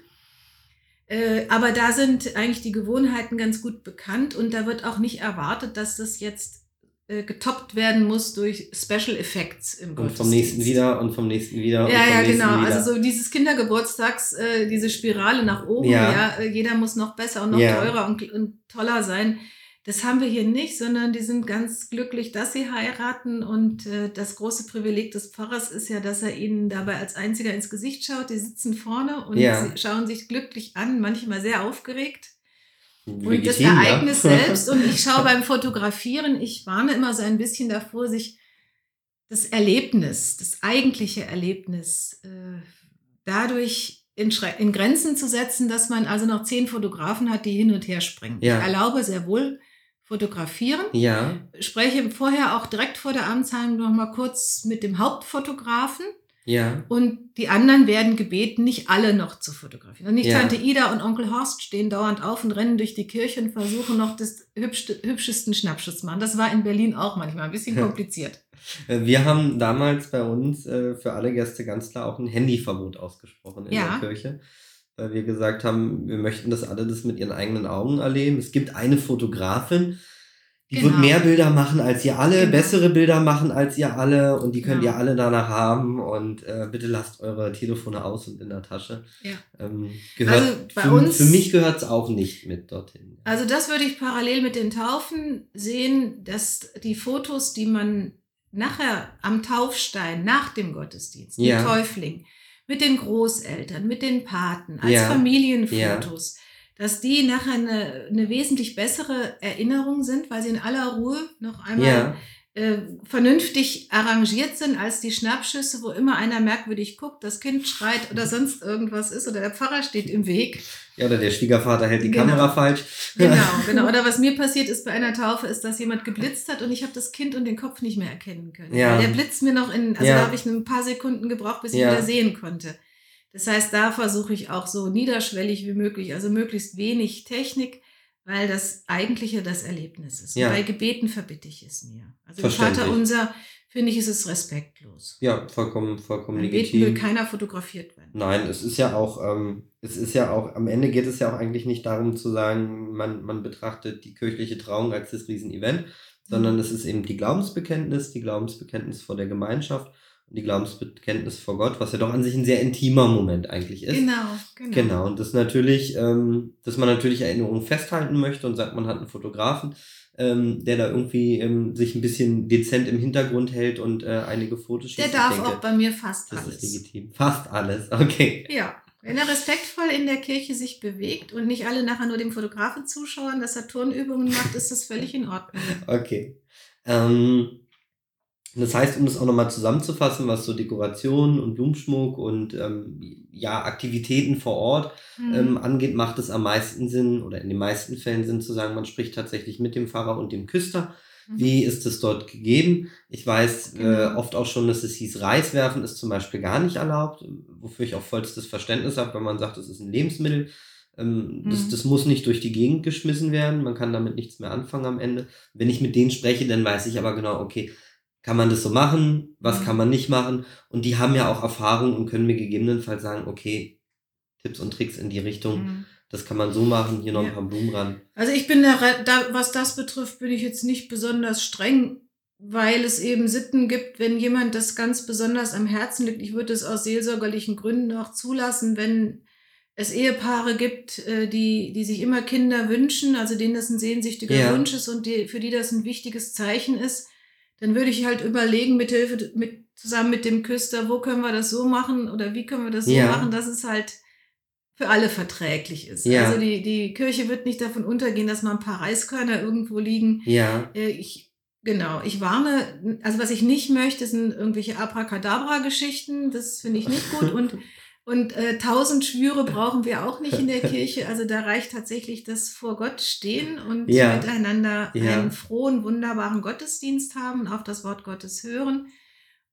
Äh, aber da sind eigentlich die Gewohnheiten ganz gut bekannt und da wird auch nicht erwartet, dass das jetzt äh, getoppt werden muss durch Special Effects im und vom nächsten wieder und vom nächsten wieder und Ja, ja, genau. wieder. Also so dieses Kindergeburtstags, äh, diese Spirale nach oben, Ja. ja, äh, jeder muss noch besser und noch Ja. teurer und, und toller sein. Das haben wir hier nicht, sondern die sind ganz glücklich, dass sie heiraten. Und äh, das große Privileg des Pfarrers ist ja, dass er ihnen dabei als einziger ins Gesicht schaut. Die sitzen vorne und Ja. sie schauen sich glücklich an, manchmal sehr aufgeregt. Und das Legitim, ja. Ereignis (laughs) selbst, und ich schaue beim Fotografieren, ich warne immer so ein bisschen davor, sich das Erlebnis, das eigentliche Erlebnis, äh, dadurch in, in Grenzen zu setzen, dass man also noch zehn Fotografen hat, die hin und her springen. Ja. Ich erlaube sehr wohl fotografieren, Ja, spreche vorher auch direkt vor der Amtsheim noch mal kurz mit dem Hauptfotografen ja, und die anderen werden gebeten, nicht alle noch zu fotografieren. Und nicht Ja. Tante Ida und Onkel Horst stehen dauernd auf und rennen durch die Kirche und versuchen noch das hübschste, hübschesten Schnappschuss zu machen. Das war in Berlin auch manchmal ein bisschen (laughs) kompliziert. Äh, Wir haben damals bei uns äh, für alle Gäste ganz klar auch ein Handyverbot ausgesprochen in Ja. der Kirche. Weil wir gesagt haben, wir möchten, dass alle das mit ihren eigenen Augen erleben. Es gibt eine Fotografin, die wird Genau. mehr Bilder machen als ihr alle, Genau. bessere Bilder machen als ihr alle und die könnt Genau. ihr alle danach haben. Und äh, bitte lasst eure Telefone aus und in der Tasche. Ja. Ähm, gehört, Also bei für, uns- für mich gehört es auch nicht mit dorthin. Also das würde ich parallel mit den Taufen sehen, dass die Fotos, die man nachher am Taufstein nach dem Gottesdienst, Ja. Täufling, mit den Großeltern, mit den Paten, als Ja. Familienfotos, dass die nachher eine, eine wesentlich bessere Erinnerung sind, weil sie in aller Ruhe noch einmal Ja, äh, vernünftig arrangiert sind als die Schnappschüsse, wo immer einer merkwürdig guckt, das Kind schreit oder sonst irgendwas ist oder der Pfarrer steht im Weg. ja, oder der Schwiegervater hält die Genau. Kamera falsch. Genau, (laughs) genau. Oder was mir passiert ist bei einer Taufe, ist, dass jemand geblitzt hat und ich habe das Kind und den Kopf nicht mehr erkennen können. Ja. Weil der Blitz mir noch in, also Ja. da habe ich ein paar Sekunden gebraucht, bis ich Ja. wieder sehen konnte. Das heißt, da versuche ich auch so niederschwellig wie möglich, also möglichst wenig Technik, weil das eigentliche das Erlebnis ist. Ja. Bei Gebeten verbitte ich es mir. Also. Vater unser, finde ich, ist es respektlos. Ja, vollkommen, vollkommen Beim Beten will legitim. keiner fotografiert werden. Nein, es ist ja auch, ähm, es ist ja auch, am Ende geht es ja auch eigentlich nicht darum zu sagen, man, man betrachtet die kirchliche Trauung als das Riesenevent, sondern es ist eben die Glaubensbekenntnis, die Glaubensbekenntnis vor der Gemeinschaft die Glaubensbekenntnis vor Gott, was ja doch an sich ein sehr intimer Moment eigentlich ist. Genau, genau. Genau, und das natürlich, ähm, dass man natürlich Erinnerungen festhalten möchte und sagt, man hat einen Fotografen, ähm, der da irgendwie ähm, sich ein bisschen dezent im Hintergrund hält und äh, einige Fotos Der schießt. darf ich denke, auch bei mir fast das alles. ist legitim. Fast alles, (laughs) okay. Ja, wenn er respektvoll in der Kirche sich bewegt und nicht alle nachher nur dem Fotografen zuschauen, dass er Turnübungen macht, ist das völlig in Ordnung. (laughs) Okay. Ähm, das heißt, um das auch nochmal zusammenzufassen, was so Dekoration und Blumenschmuck und ähm, ja, Aktivitäten vor Ort Mhm. ähm, angeht, macht es am meisten Sinn oder in den meisten Fällen Sinn zu sagen, man spricht tatsächlich mit dem Pfarrer und dem Küster. Mhm. Wie ist es dort gegeben? Ich weiß äh, Genau. oft auch schon, dass es hieß, Reis werfen ist zum Beispiel gar nicht erlaubt, wofür ich auch vollstes Verständnis habe, wenn man sagt, es ist ein Lebensmittel. Ähm, das, Mhm. das muss nicht durch die Gegend geschmissen werden, man kann damit nichts mehr anfangen am Ende. Wenn ich mit denen spreche, dann weiß ich aber genau, okay, kann man das so machen, was Mhm. kann man nicht machen? Und die haben ja auch Erfahrung und können mir gegebenenfalls sagen, okay, Tipps und Tricks in die Richtung, Mhm. das kann man so machen, hier noch Ja. ein paar Blumen ran. Also ich bin da, da, was das betrifft, bin ich jetzt nicht besonders streng, weil es eben Sitten gibt, wenn jemand das ganz besonders am Herzen liegt. Ich würde es aus seelsorgerlichen Gründen auch zulassen, wenn es Ehepaare gibt, äh, die, die sich immer Kinder wünschen, also denen das ein sehnsüchtiger Ja. Wunsch ist und die, für die das ein wichtiges Zeichen ist, dann würde ich halt überlegen, mit Hilfe, mit, zusammen mit dem Küster, wo können wir das so machen oder wie können wir das so Ja. machen, dass es halt für alle verträglich ist. Ja. Also die, die Kirche wird nicht davon untergehen, dass mal ein paar Reiskörner irgendwo liegen. Ja, Äh, Ich, genau, ich warne, also was ich nicht möchte, sind irgendwelche Abracadabra-Geschichten. Das finde ich nicht gut. Und, (laughs) und äh, tausend Schwüre brauchen wir auch nicht in der (laughs) Kirche. Also da reicht tatsächlich das vor Gott stehen und Ja. miteinander Ja. einen frohen, wunderbaren Gottesdienst haben und auf das Wort Gottes hören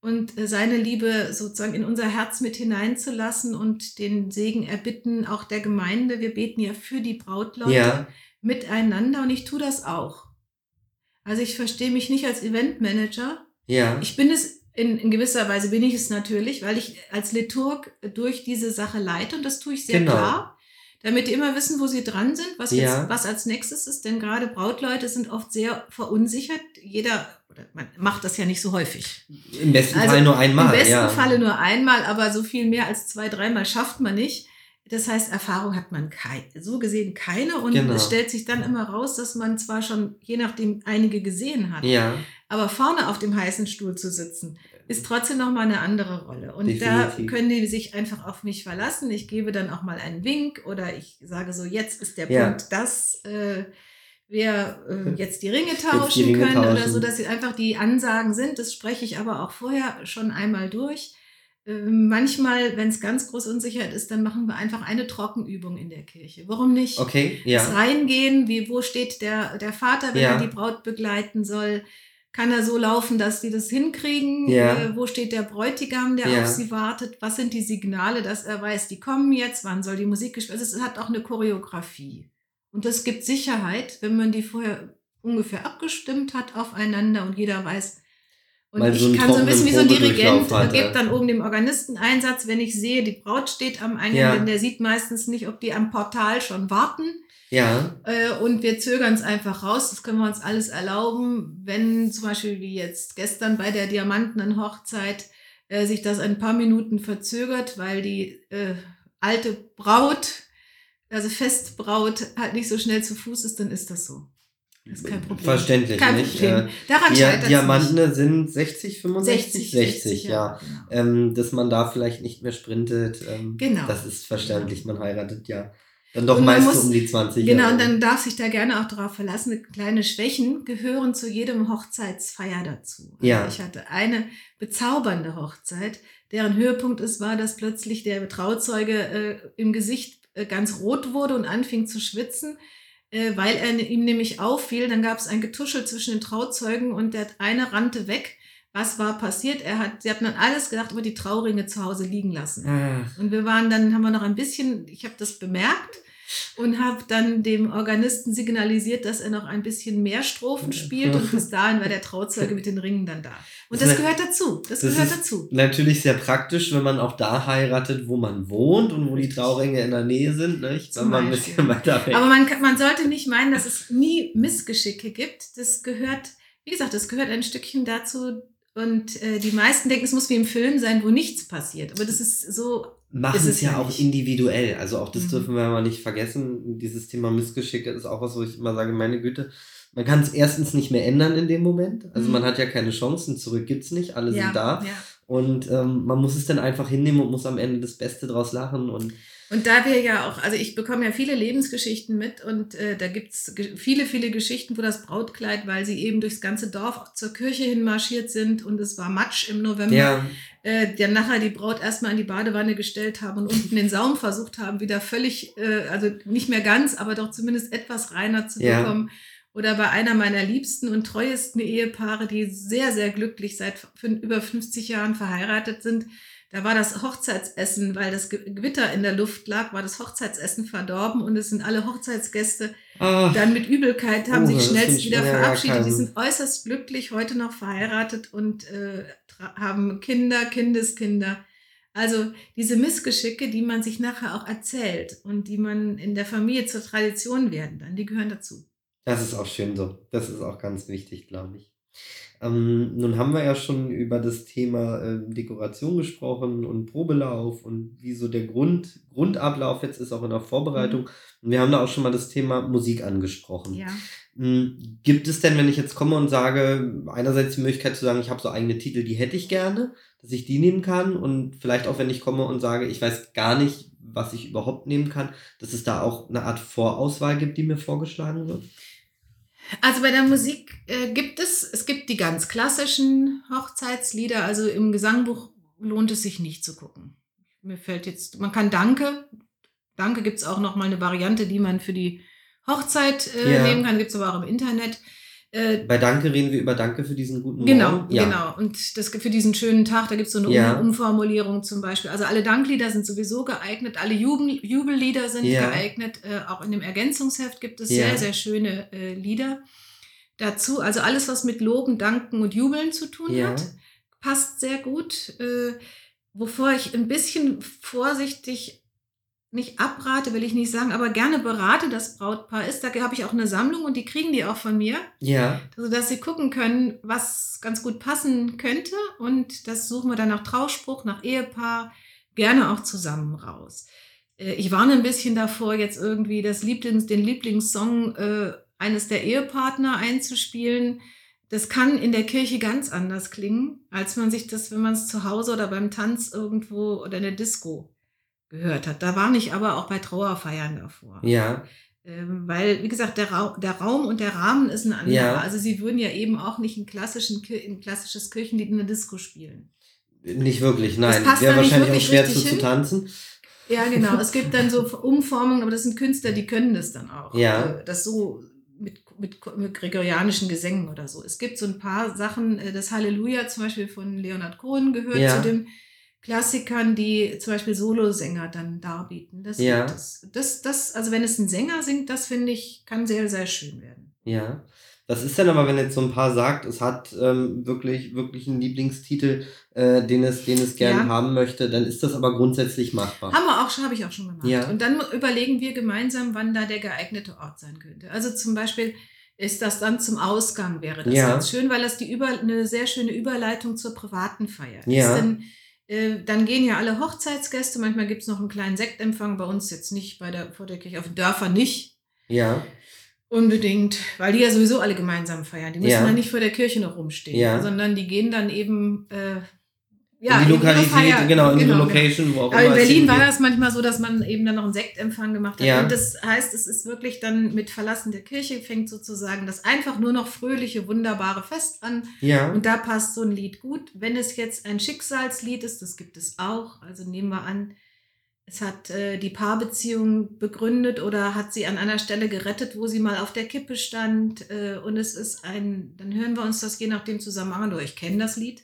und äh, seine Liebe sozusagen in unser Herz mit hineinzulassen und den Segen erbitten, auch der Gemeinde. Wir beten ja für die Brautleute ja, miteinander und ich tue das auch. Also ich verstehe mich nicht als Eventmanager. ja. Ich bin es, in, in gewisser Weise bin ich es natürlich, weil ich als Liturg durch diese Sache leite und das tue ich sehr Genau. klar, damit die immer wissen, wo sie dran sind, was, Ja. jetzt, was als nächstes ist, denn gerade Brautleute sind oft sehr verunsichert. Jeder, oder man macht das ja nicht so häufig. Im besten Also, Fall nur einmal. Im besten ja. Falle nur einmal, aber so viel mehr als zwei, dreimal schafft man nicht. Das heißt, Erfahrung hat man kei so gesehen keine und Genau. es stellt sich dann immer raus, dass man zwar schon je nachdem einige gesehen hat, Ja, aber vorne auf dem heißen Stuhl zu sitzen, ist trotzdem noch mal eine andere Rolle. Und da Definitiv. können die sich einfach auf mich verlassen. Ich gebe dann auch mal einen Wink oder ich sage so, jetzt ist der Ja. Punkt, dass äh, wir äh, (laughs) jetzt die Ringe die tauschen Ringe können oder tauschen. so, dass sie einfach die Ansagen sind. Das spreche ich aber auch vorher schon einmal durch. Ähm, Manchmal, wenn es ganz groß Unsicherheit ist, dann machen wir einfach eine Trockenübung in der Kirche. Warum nicht? okay, Das ja. Reingehen, wie, wo steht der, der Vater, wenn Ja. er die Braut begleiten soll? Kann er so laufen, dass die das hinkriegen? Ja. Äh, wo steht der Bräutigam, der Ja. auf sie wartet? Was sind die Signale, dass er weiß, die kommen jetzt? Wann soll die Musik gespielt werden? Also es hat auch eine Choreografie. Und das gibt Sicherheit, wenn man die vorher ungefähr abgestimmt hat aufeinander und jeder weiß. Und Mal so ich einen kann so ein bisschen wie so ein Dirigent, ja. dann oben dem Organisten Einsatz, wenn ich sehe, die Braut steht am Eingang, Ja. denn der sieht meistens nicht, ob die am Portal schon warten. Ja, Äh, und wir zögern es einfach raus. Das können wir uns alles erlauben, wenn zum Beispiel wie jetzt gestern bei der Diamantenen Hochzeit äh, sich das ein paar Minuten verzögert, weil die äh, alte Braut, also Festbraut, halt nicht so schnell zu Fuß ist, dann ist das so. Das ist kein Problem. verständlich, Kein nicht? Problem. Äh, Daran Dia scheitert es Diamantene sind 60, 65, 60, 60, ja. Genau. Ähm, dass man da vielleicht nicht mehr sprintet, ähm, Genau. das ist verständlich. Man heiratet ja dann doch meist muss- um die 20 Genau, Jahre. und dann darf sich da gerne auch darauf verlassen. Kleine Schwächen gehören zu jedem Hochzeitsfeier dazu. Also Ja. Ich hatte eine bezaubernde Hochzeit, deren Höhepunkt es war, dass plötzlich der Trauzeuge äh, im Gesicht äh, ganz rot wurde und anfing zu schwitzen, äh, weil er ihm nämlich auffiel. Dann gab es ein Getuschel zwischen den Trauzeugen und der eine rannte weg. Was war passiert? Er hat, sie hatten dann alles gedacht, über die Trauringe zu Hause liegen lassen. Ach, Und wir waren dann, haben wir noch ein bisschen, ich habe das bemerkt und habe dann dem Organisten signalisiert, dass er noch ein bisschen mehr Strophen spielt und bis dahin war der Trauzeuge mit den Ringen dann da. Und das Das gehört dazu. Das, das gehört dazu. natürlich sehr praktisch, wenn man auch da heiratet, wo man wohnt und wo die Trauringe in der Nähe sind, nicht? Wenn man ein bisschen weiter weg Aber man, man sollte nicht meinen, dass es nie Missgeschicke gibt. Das gehört, wie gesagt, das gehört ein Stückchen dazu. Und äh, die meisten denken, es muss wie im Film sein, wo nichts passiert. Aber das ist so machen es ja ja auch individuell. Also auch das Mhm. dürfen wir mal nicht vergessen. Dieses Thema Missgeschicke ist auch was, wo ich immer sage, meine Güte, man kann es erstens nicht mehr ändern in dem Moment. Also Mhm. man hat ja keine Chancen, zurück gibt's nicht, alle ja, sind da. ja. Und ähm, man muss es dann einfach hinnehmen und muss am Ende das Beste draus lachen. Und Und da wir ja auch, also ich bekomme ja viele Lebensgeschichten mit und äh, da gibt's ge viele, viele Geschichten, wo das Brautkleid, weil sie eben durchs ganze Dorf zur Kirche hin marschiert sind und es war Matsch im November, ja, äh, dann nachher die Braut erstmal in die Badewanne gestellt haben und unten den Saum versucht haben, wieder völlig, äh, also nicht mehr ganz, aber doch zumindest etwas reiner zu Ja. bekommen. Oder bei einer meiner liebsten und treuesten Ehepaare, die sehr, sehr glücklich seit über 50 Jahren verheiratet sind. Da war das Hochzeitsessen, weil das Ge- Gewitter in der Luft lag, war das Hochzeitsessen verdorben und es sind alle Hochzeitsgäste ah, dann mit Übelkeit haben Oh, sich schnellst wieder verabschiedet. Die sind äußerst glücklich, heute noch verheiratet und äh, haben Kinder, Kindeskinder. Also diese Missgeschicke, die man sich nachher auch erzählt und die man in der Familie zur Tradition werden, dann die gehören dazu. das ist auch schön so. Das ist auch ganz wichtig, glaube ich. Ähm, nun haben wir ja schon über das Thema ähm, Dekoration gesprochen und Probelauf und wie so der Grund, Grundablauf jetzt ist auch in der Vorbereitung. Und wir haben da auch schon mal das Thema Musik angesprochen. Ja. Mm, Gibt es denn, wenn ich jetzt komme und sage, einerseits die Möglichkeit zu sagen, ich habe so eigene Titel, die hätte ich gerne, dass ich die nehmen kann und vielleicht auch, wenn ich komme und sage, ich weiß gar nicht, was ich überhaupt nehmen kann, dass es da auch eine Art Vorauswahl gibt, die mir vorgeschlagen wird? Also bei der Musik äh, gibt es, es gibt die ganz klassischen Hochzeitslieder, also im Gesangbuch lohnt es sich nicht zu gucken. Mir fällt jetzt, man kann Danke, Danke gibt es auch nochmal eine Variante, die man für die Hochzeit äh, Ja. nehmen kann, gibt es aber auch im Internet. Äh, Bei Danke reden wir über Danke für diesen guten Genau, Morgen. Ja. genau. Und das für diesen schönen Tag, da gibt es so eine Ja. Um- Umformulierung zum Beispiel. Also alle Danklieder sind sowieso geeignet, alle Jubel Jubellieder sind Ja. geeignet. Äh, auch in dem Ergänzungsheft gibt es sehr, sehr schöne äh, Lieder dazu. Also alles, was mit Loben, Danken und Jubeln zu tun hat, passt sehr gut. Äh, wovor ich ein bisschen vorsichtig nicht abrate, will ich nicht sagen, aber gerne berate das Brautpaar ist. Da habe ich auch eine Sammlung und die kriegen die auch von mir Ja, sodass sie gucken können, was ganz gut passen könnte. Und das suchen wir dann nach Trauspruch, nach Ehepaar, gerne auch zusammen raus. Äh, ich warne ein bisschen davor, jetzt irgendwie das Lieblings, den Lieblingssong äh, eines der Ehepartner einzuspielen. Das kann in der Kirche ganz anders klingen, als man sich das, wenn man es zu Hause oder beim Tanz irgendwo oder in der Disco gehört hat. Da war ich aber auch bei Trauerfeiern davor. Ja. Ähm, weil, wie gesagt, der, Ra der Raum und der Rahmen ist ein anderer. Ja. Also sie würden ja eben auch nicht ein, klassischen, ein klassisches Kirchenlied in der Disco spielen. Nicht wirklich, nein. passt Wäre wahrscheinlich auch schwer zu, zu tanzen. Ja, genau. Es gibt dann so (laughs) Umformungen, aber das sind Künstler, die können das dann auch. Ja. Äh, Das so mit, mit, mit gregorianischen Gesängen oder so. Es gibt so ein paar Sachen, äh, das Halleluja zum Beispiel von Leonard Cohen gehört Ja. zu den Klassikern, die zum Beispiel Solosänger dann darbieten. Das Ja. es. Das, das, also wenn es ein Sänger singt, das finde ich, kann sehr, sehr schön werden. Ja. Was ist denn aber, wenn jetzt so ein Paar sagt, es hat ähm, wirklich, wirklich einen Lieblingstitel, äh, den es, den es gern Ja. haben möchte, dann ist das aber grundsätzlich machbar. Haben wir auch schon, habe ich auch schon gemacht. Ja. Und dann überlegen wir gemeinsam, wann da der geeignete Ort sein könnte. Also zum Beispiel ist das dann zum Ausgang wäre das Ja. ganz schön, weil das die über, eine sehr schöne Überleitung zur privaten Feier Ja. ist. Denn, dann gehen ja alle Hochzeitsgäste, manchmal gibt es noch einen kleinen Sektempfang, bei uns jetzt nicht, bei der, vor der Kirche, auf den Dörfern nicht. Ja. Unbedingt, weil die ja sowieso alle gemeinsam feiern. Die müssen Ja. ja nicht vor der Kirche noch rumstehen, Ja. sondern die gehen dann eben äh, ja, in die Lokalität, Feier. genau, in die Genau, genau. Location, wo auch Aber in immer es Berlin war das manchmal so, dass man eben dann noch einen Sektempfang gemacht hat. Ja. Und das heißt, es ist wirklich dann mit Verlassen der Kirche fängt sozusagen das einfach nur noch fröhliche, wunderbare Fest an. Ja. Und da passt so ein Lied gut. Wenn es jetzt ein Schicksalslied ist, das gibt es auch. Also nehmen wir an, es hat äh, die Paarbeziehung begründet oder hat sie an einer Stelle gerettet, wo sie mal auf der Kippe stand. Äh, und es ist ein, dann hören wir uns das je nachdem zusammen an. Oder ich kenne das Lied.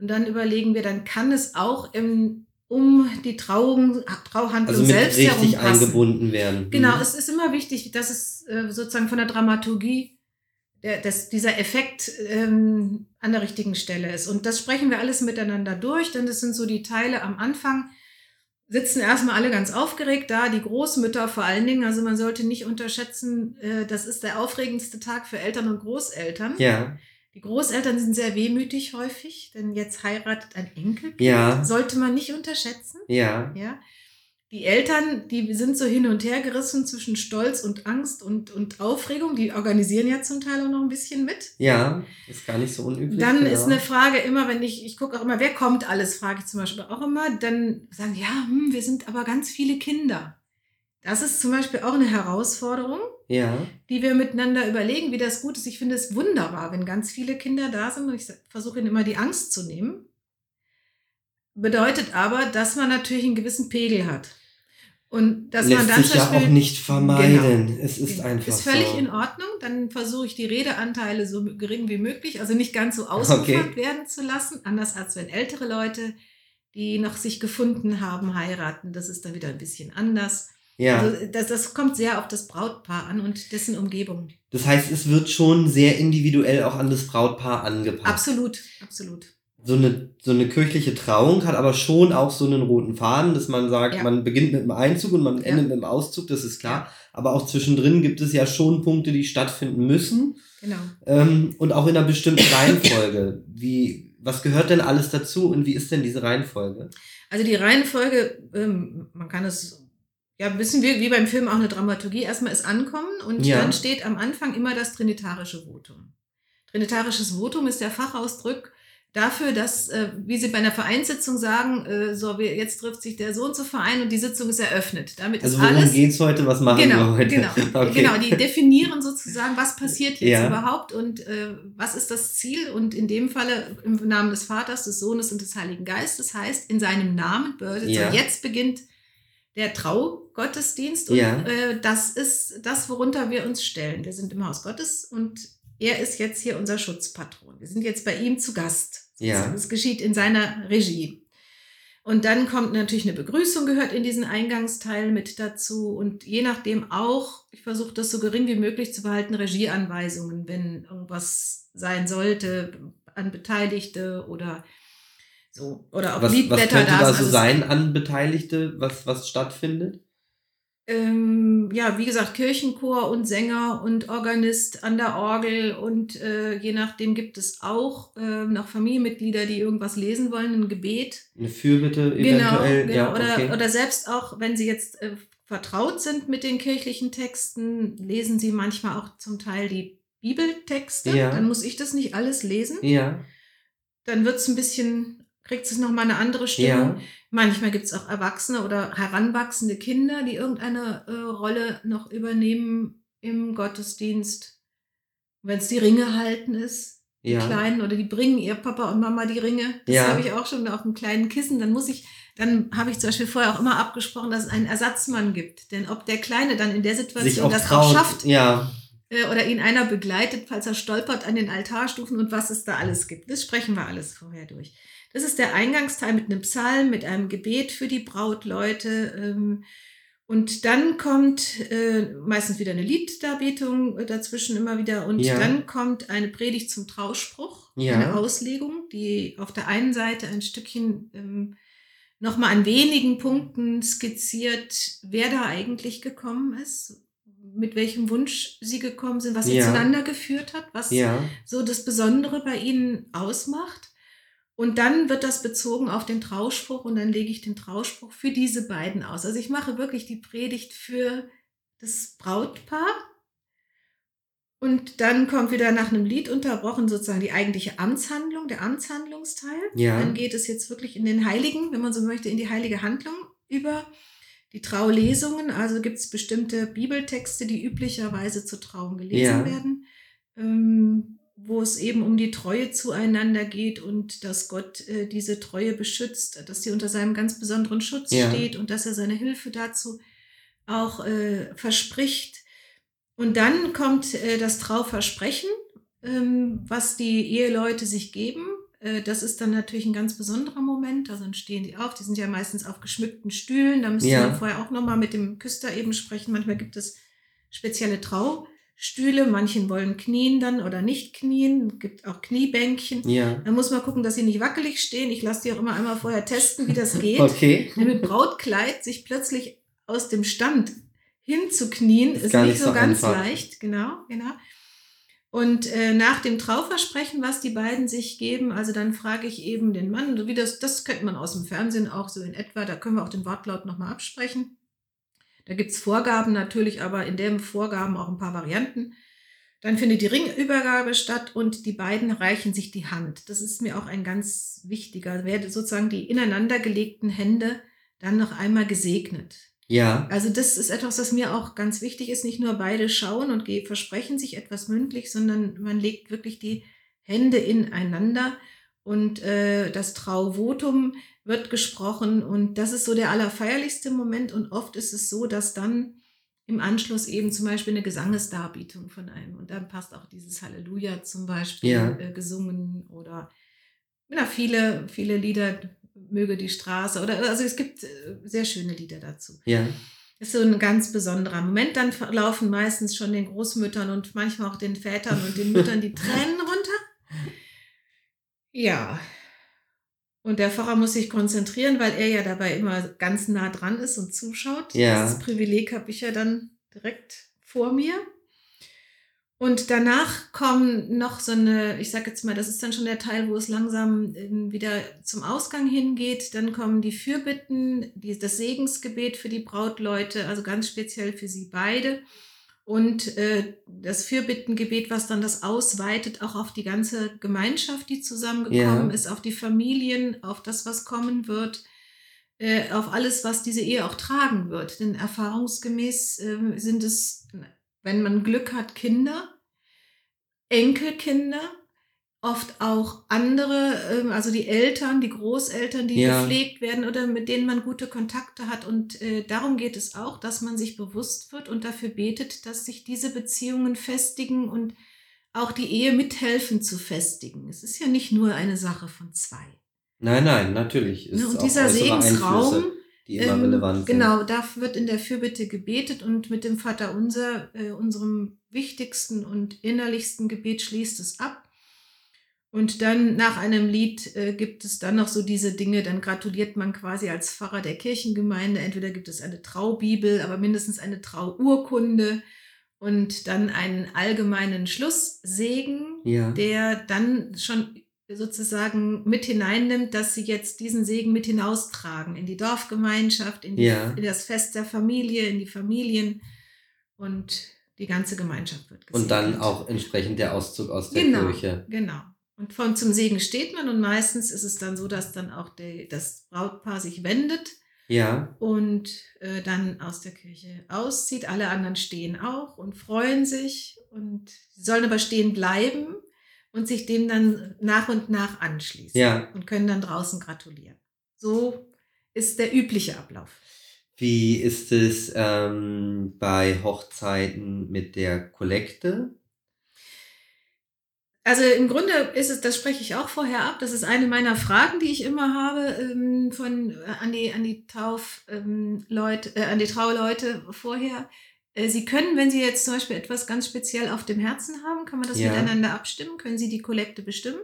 Und dann überlegen wir, dann kann es auch im, um die Trauung, Trauhandlung Also selbst herum richtig passen. eingebunden werden. Genau, Mhm. es ist immer wichtig, dass es äh, sozusagen von der Dramaturgie, der, dass dieser Effekt ähm, an der richtigen Stelle ist. Und das sprechen wir alles miteinander durch, denn das sind so die Teile am Anfang. Sitzen erstmal alle ganz aufgeregt da, die Großmütter vor allen Dingen. Also man sollte nicht unterschätzen, äh, das ist der aufregendste Tag für Eltern und Großeltern. Ja. Die Großeltern sind sehr wehmütig häufig, denn jetzt heiratet ein Enkelkind. Ja. Sollte man nicht unterschätzen. Ja. Ja. Die Eltern, die sind so hin und her gerissen zwischen Stolz und Angst und, und Aufregung. Die organisieren ja zum Teil auch noch ein bisschen mit. Ja. Ist gar nicht so unüblich. Dann ja. ist eine Frage immer, wenn ich, ich gucke auch immer, wer kommt alles, frage ich zum Beispiel auch immer. Dann sagen, die, ja, hm, wir sind aber ganz viele Kinder. Das ist zum Beispiel auch eine Herausforderung, Ja. die wir miteinander überlegen, wie das gut ist. Ich finde es wunderbar, wenn ganz viele Kinder da sind und ich versuche ihnen immer die Angst zu nehmen. Bedeutet aber, dass man natürlich einen gewissen Pegel hat. Und dass man Lässt dann sich ja auch Beispiel, nicht vermeiden. Genau. Es ist einfach ist völlig so. in Ordnung. Dann versuche ich die Redeanteile so gering wie möglich, also nicht ganz so ausufert Okay. werden zu lassen. Anders als wenn ältere Leute, die noch sich gefunden haben, heiraten. Das ist dann wieder ein bisschen anders. Ja. Also das, das kommt sehr auf das Brautpaar an und dessen Umgebung. Das heißt, es wird schon sehr individuell auch an das Brautpaar angepasst. Absolut, absolut. So eine, so eine kirchliche Trauung hat aber schon auch so einen roten Faden, dass man sagt, Ja. man beginnt mit dem Einzug und man Ja. endet mit dem Auszug, das ist klar. Aber auch zwischendrin gibt es ja schon Punkte, die stattfinden müssen. Genau. Ähm, und auch in einer bestimmten Reihenfolge. Wie, was gehört denn alles dazu und wie ist denn diese Reihenfolge? Also die Reihenfolge, ähm, man kann es ja ein bisschen wie, wie beim Film auch eine Dramaturgie. Erstmal ist Ankommen und Ja. dann steht am Anfang immer das trinitarische Votum. Trinitarisches Votum ist der Fachausdruck dafür, dass, äh, wie Sie bei einer Vereinssitzung sagen, äh, so, wir, jetzt trifft sich der so und so Verein und die Sitzung ist eröffnet. Damit Also ist worum alles. geht's heute? Was machen Genau, wir heute? genau, (laughs) Okay. genau. Die definieren sozusagen, was passiert jetzt Ja. überhaupt und äh, was ist das Ziel. Und in dem Falle im Namen des Vaters, des Sohnes und des Heiligen Geistes heißt, in seinem Namen bedeutet Ja. jetzt beginnt der Traugottesdienst und Ja. äh, das ist das, worunter wir uns stellen. Wir sind im Haus Gottes und er ist jetzt hier unser Schutzpatron. Wir sind jetzt bei ihm zu Gast. Ja. Es geschieht in seiner Regie. Und dann kommt natürlich eine Begrüßung, gehört in diesen Eingangsteil mit dazu. Und je nachdem auch, ich versuche das so gering wie möglich zu behalten, Regieanweisungen, wenn irgendwas sein sollte, an Beteiligte oder so. Oder ob Was, was Liedblätter könnte da so Also sein an Beteiligte, was, was stattfindet? Ähm, ja, wie gesagt, Kirchenchor und Sänger und Organist an der Orgel und äh, je nachdem gibt es auch äh, noch Familienmitglieder, die irgendwas lesen wollen, ein Gebet. Eine Fürbitte Genau, eventuell. genau. Ja, oder, okay. oder selbst auch, wenn sie jetzt äh, vertraut sind mit den kirchlichen Texten, lesen sie manchmal auch zum Teil die Bibeltexte. Ja. Dann muss ich das nicht alles lesen. ja, Dann wird es ein bisschen, kriegt es nochmal eine andere Stimmung. ja, Manchmal gibt es auch Erwachsene oder heranwachsende Kinder, die irgendeine äh, Rolle noch übernehmen im Gottesdienst. Wenn es die Ringe halten ist, die ja. Kleinen, oder die bringen ihr Papa und Mama die Ringe. Das Ja. habe ich auch schon auf einem kleinen Kissen. Dann muss ich, dann habe ich zum Beispiel vorher auch immer abgesprochen, dass es einen Ersatzmann gibt. Denn ob der Kleine dann in der Situation das traut. auch schafft Ja, äh, oder ihn einer begleitet, falls er stolpert an den Altarstufen und was es da alles gibt. Das sprechen wir alles vorher durch. Das ist der Eingangsteil mit einem Psalm, mit einem Gebet für die Brautleute. Ähm, und dann kommt äh, meistens wieder eine Lieddarbietung äh, dazwischen immer wieder. Und Ja. dann kommt eine Predigt zum Trauspruch, Ja. eine Auslegung, die auf der einen Seite ein Stückchen ähm, nochmal an wenigen Punkten skizziert, wer da eigentlich gekommen ist, mit welchem Wunsch sie gekommen sind, was sie Ja. zueinander geführt hat, was ja, so das Besondere bei ihnen ausmacht. Und dann wird das bezogen auf den Trauspruch und dann lege ich den Trauspruch für diese beiden aus. Also ich mache wirklich die Predigt für das Brautpaar. Und dann kommt wieder nach einem Lied unterbrochen sozusagen die eigentliche Amtshandlung, der Amtshandlungsteil. ja, Dann geht es jetzt wirklich in den Heiligen, wenn man so möchte, in die heilige Handlung über. Die Traulesungen, also gibt es bestimmte Bibeltexte, die üblicherweise zur Trauung gelesen Ja. werden, ähm, wo es eben um die Treue zueinander geht und dass Gott äh, diese Treue beschützt, dass sie unter seinem ganz besonderen Schutz Ja. steht und dass er seine Hilfe dazu auch äh, verspricht. Und dann kommt äh, das Trauversprechen, ähm, was die Eheleute sich geben. Äh, das ist dann natürlich ein ganz besonderer Moment. Also dann stehen die auf. Die sind ja meistens auf geschmückten Stühlen. Da müsste Ja. man vorher auch nochmal mit dem Küster eben sprechen. Manchmal gibt es spezielle Traustühle. Manchen wollen knien dann oder nicht knien. Es gibt auch Kniebänkchen. ja. Da muss man gucken, dass sie nicht wackelig stehen. Ich lasse die auch immer einmal vorher testen, wie das geht. (laughs) Okay. Mit Brautkleid sich plötzlich aus dem Stand hinzuknien, Ist ist, nicht so so ganz einfach. leicht. Genau, genau. Und äh, nach dem Trauversprechen, was die beiden sich geben, also dann frage ich eben den Mann, so wie das, das kennt man aus dem Fernsehen auch so in etwa, da können wir auch den Wortlaut nochmal absprechen. Da gibt's Vorgaben natürlich, aber in den Vorgaben auch ein paar Varianten. Dann findet die Ringübergabe statt und die beiden reichen sich die Hand. Das ist mir auch ein ganz wichtiger. Werde sozusagen die ineinander gelegten Hände dann noch einmal gesegnet. Ja, Also das ist etwas, was mir auch ganz wichtig ist. Nicht nur beide schauen und versprechen sich etwas mündlich, sondern man legt wirklich die Hände ineinander und äh, das Trauvotum wird gesprochen und das ist so der allerfeierlichste Moment und oft ist es so, dass dann im Anschluss eben zum Beispiel eine Gesangesdarbietung von einem und dann passt auch dieses Halleluja zum Beispiel Ja. äh, gesungen oder ja, viele, viele Lieder, möge die Straße oder also es gibt äh, sehr schöne Lieder dazu. ja, ist so ein ganz besonderer Moment. Dann laufen meistens schon den Großmüttern und manchmal auch den Vätern und den Müttern die (laughs) Tränen runter. Ja. Und der Pfarrer muss sich konzentrieren, weil er ja dabei immer ganz nah dran ist und zuschaut. Ja. Das Privileg habe ich ja dann direkt vor mir. Und danach kommen noch so eine, ich sage jetzt mal, das ist dann schon der Teil, wo es langsam ähm, wieder zum Ausgang hingeht. Dann kommen die Fürbitten, die, das Segensgebet für die Brautleute, also ganz speziell für sie beide. Und äh, das Fürbittengebet, was dann das ausweitet, auch auf die ganze Gemeinschaft, die zusammengekommen Ja. ist, auf die Familien, auf das, was kommen wird, äh, auf alles, was diese Ehe auch tragen wird. Denn erfahrungsgemäß ähm, sind es, wenn man Glück hat, Kinder, Enkelkinder, oft auch andere, ähm, also die Eltern, die Großeltern, die Ja. gepflegt werden oder mit denen man gute Kontakte hat. Und äh, darum geht es auch, dass man sich bewusst wird und dafür betet, dass sich diese Beziehungen festigen und auch die Ehe mithelfen zu festigen. Es ist ja nicht nur eine Sache von zwei. Nein, nein, natürlich. Es Ne, ist und dieser Segensraum, die immer ähm, relevant sind. Genau, da wird in der Fürbitte gebetet und mit dem Vater Unser, äh, unserem wichtigsten und innerlichsten Gebet, schließt es ab. Und dann nach einem Lied äh, gibt es dann noch so diese Dinge, dann gratuliert man quasi als Pfarrer der Kirchengemeinde. Entweder gibt es eine Traubibel, aber mindestens eine Trauurkunde und dann einen allgemeinen Schlusssegen, Ja. der dann schon sozusagen mit hineinnimmt, dass sie jetzt diesen Segen mit hinaustragen in die Dorfgemeinschaft, in, die, Ja. in das Fest der Familie, in die Familien und die ganze Gemeinschaft wird gesegnet. Und dann auch entsprechend der Auszug aus der Genau. Kirche. Genau. Und von zum Segen steht man und meistens ist es dann so, dass dann auch der, das Brautpaar sich wendet Ja. und äh, dann aus der Kirche auszieht. Alle anderen stehen auch und freuen sich und sie sollen aber stehen bleiben und sich dem dann nach und nach anschließen Ja. und können dann draußen gratulieren. So ist der übliche Ablauf. Wie ist es ähm, bei Hochzeiten mit der Kollekte? Also im Grunde ist es, das spreche ich auch vorher ab, das ist eine meiner Fragen, die ich immer habe ähm, von, äh, an, die, an, die Tauf, ähm, äh, an die Trauleute vorher. Äh, Sie können, wenn Sie jetzt zum Beispiel etwas ganz speziell auf dem Herzen haben, kann man das Ja. miteinander abstimmen, können Sie die Kollekte bestimmen.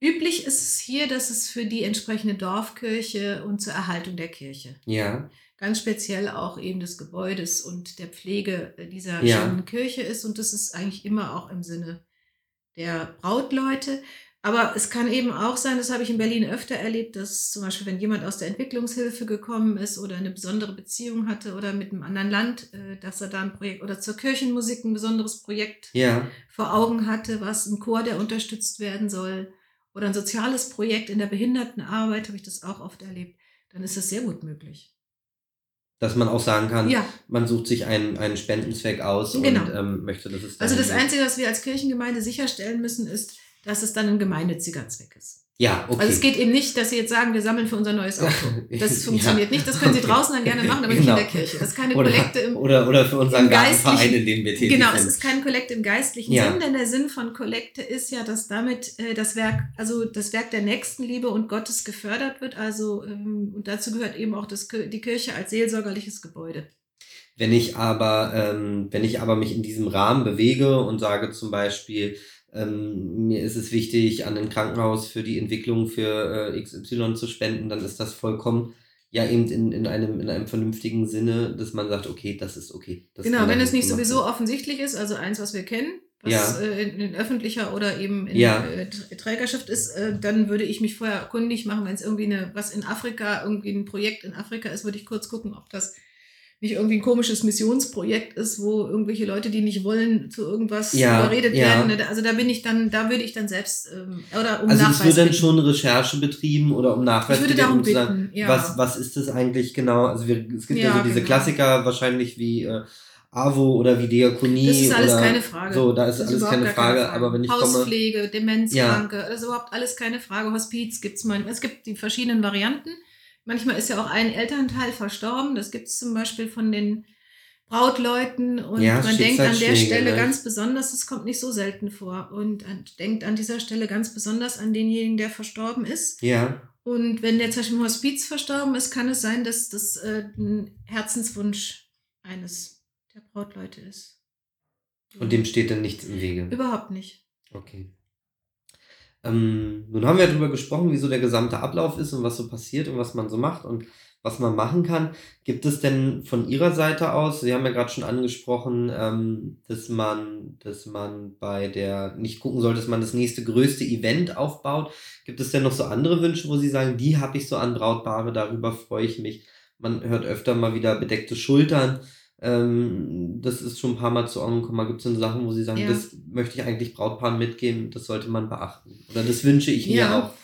Üblich ist es hier, dass es für die entsprechende Dorfkirche und zur Erhaltung der Kirche, Ja. ganz speziell auch eben des Gebäudes und der Pflege dieser Ja. schönen Kirche ist. Und das ist eigentlich immer auch im Sinne der Brautleute. Aber es kann eben auch sein, das habe ich in Berlin öfter erlebt, dass zum Beispiel, wenn jemand aus der Entwicklungshilfe gekommen ist oder eine besondere Beziehung hatte oder mit einem anderen Land, äh, dass er da ein Projekt oder zur Kirchenmusik ein besonderes Projekt Ja. vor Augen hatte, was ein Chor, der unterstützt werden soll oder ein soziales Projekt in der Behindertenarbeit, habe ich das auch oft erlebt, dann ist das sehr gut möglich. Dass man auch sagen kann, Ja, man sucht sich einen, einen Spendenzweck aus Genau. und ähm, möchte, dass es also das. Einzige, was wir als Kirchengemeinde sicherstellen müssen, ist, dass es dann ein gemeinnütziger Zweck ist. Ja, okay. Also es geht eben nicht, dass Sie jetzt sagen, wir sammeln für unser neues Auto. Das (laughs) (laughs) funktioniert Ja. nicht. Das können Sie draußen dann gerne machen, aber nicht Genau. in der Kirche. Das ist keine oder, Kollekte im oder, oder für unseren Gartenverein, geistlichen- in dem wir tätig Genau, es ist keine Kollekte im geistlichen Ja. Sinn, denn der Sinn von Kollekte ist ja, dass damit äh, das Werk, also das Werk der Nächstenliebe und Gottes gefördert wird. Also ähm, und dazu gehört eben auch das, die Kirche als seelsorgerliches Gebäude. Wenn ich aber, ähm, wenn ich aber mich in diesem Rahmen bewege und sage zum Beispiel, ähm, mir ist es wichtig, an ein Krankenhaus für die Entwicklung für äh, XY zu spenden, dann ist das vollkommen ja eben in, in, einem, in einem vernünftigen Sinne, dass man sagt, okay, das ist okay. Das genau, wenn es nicht sowieso werden. offensichtlich ist, also eins, was wir kennen, was Ja. äh, in, in öffentlicher oder eben in Ja. äh, Tr- Trägerschaft ist, äh, dann würde ich mich vorher kundig machen, wenn es irgendwie eine, was in Afrika, irgendwie ein Projekt in Afrika ist, würde ich kurz gucken, ob das nicht irgendwie ein komisches Missionsprojekt ist, wo irgendwelche Leute, die nicht wollen, zu irgendwas Ja, überredet ja. werden. Also da bin ich dann, da würde ich dann selbst ähm, oder um Also es Nachweis wird dann bitten. schon Recherche betrieben oder um Nachweis Ich würde darum um zu sagen, bitten, ja. was, was ist das eigentlich genau? Also wir, es gibt ja, Ja, so diese genau. Klassiker wahrscheinlich wie äh, AWO oder wie Diakonie. Das ist alles oder keine Frage. So, da ist Das alles keine gar Frage, aber wenn ich komme. Hauspflege, Demenzkranke, das ist überhaupt alles keine Frage. Hospiz gibt's manchmal. Es gibt die verschiedenen Varianten. Manchmal ist ja auch ein Elternteil verstorben. Das gibt's zum Beispiel von den Brautleuten und Ja, man denkt an der Stelle ne? ganz besonders, das kommt nicht so selten vor, und an, denkt an dieser Stelle ganz besonders an denjenigen, der verstorben ist. Ja, Und wenn der zum Beispiel im Hospiz verstorben ist, kann es sein, dass das äh, ein Herzenswunsch eines der Brautleute ist. und dem steht dann nichts im Wege. Überhaupt nicht. Okay. Ähm, nun haben wir darüber gesprochen, wie so der gesamte Ablauf ist und was so passiert und was man so macht und was man machen kann. Gibt es denn von Ihrer Seite aus, Sie haben ja gerade schon angesprochen, ähm, dass man, dass man bei der nicht gucken soll, dass man das nächste größte Event aufbaut. Gibt es denn noch so andere Wünsche, wo Sie sagen, die habe ich so an Brautpaare, darüber freue ich mich. Man hört öfter mal wieder bedeckte Schultern. Ähm, das ist schon ein paar Mal zu gekommen. Gibt es denn Sachen, wo Sie sagen, Ja. das möchte ich eigentlich Brautpaaren mitgeben, das sollte man beachten? Oder das wünsche ich mir Ja. auch.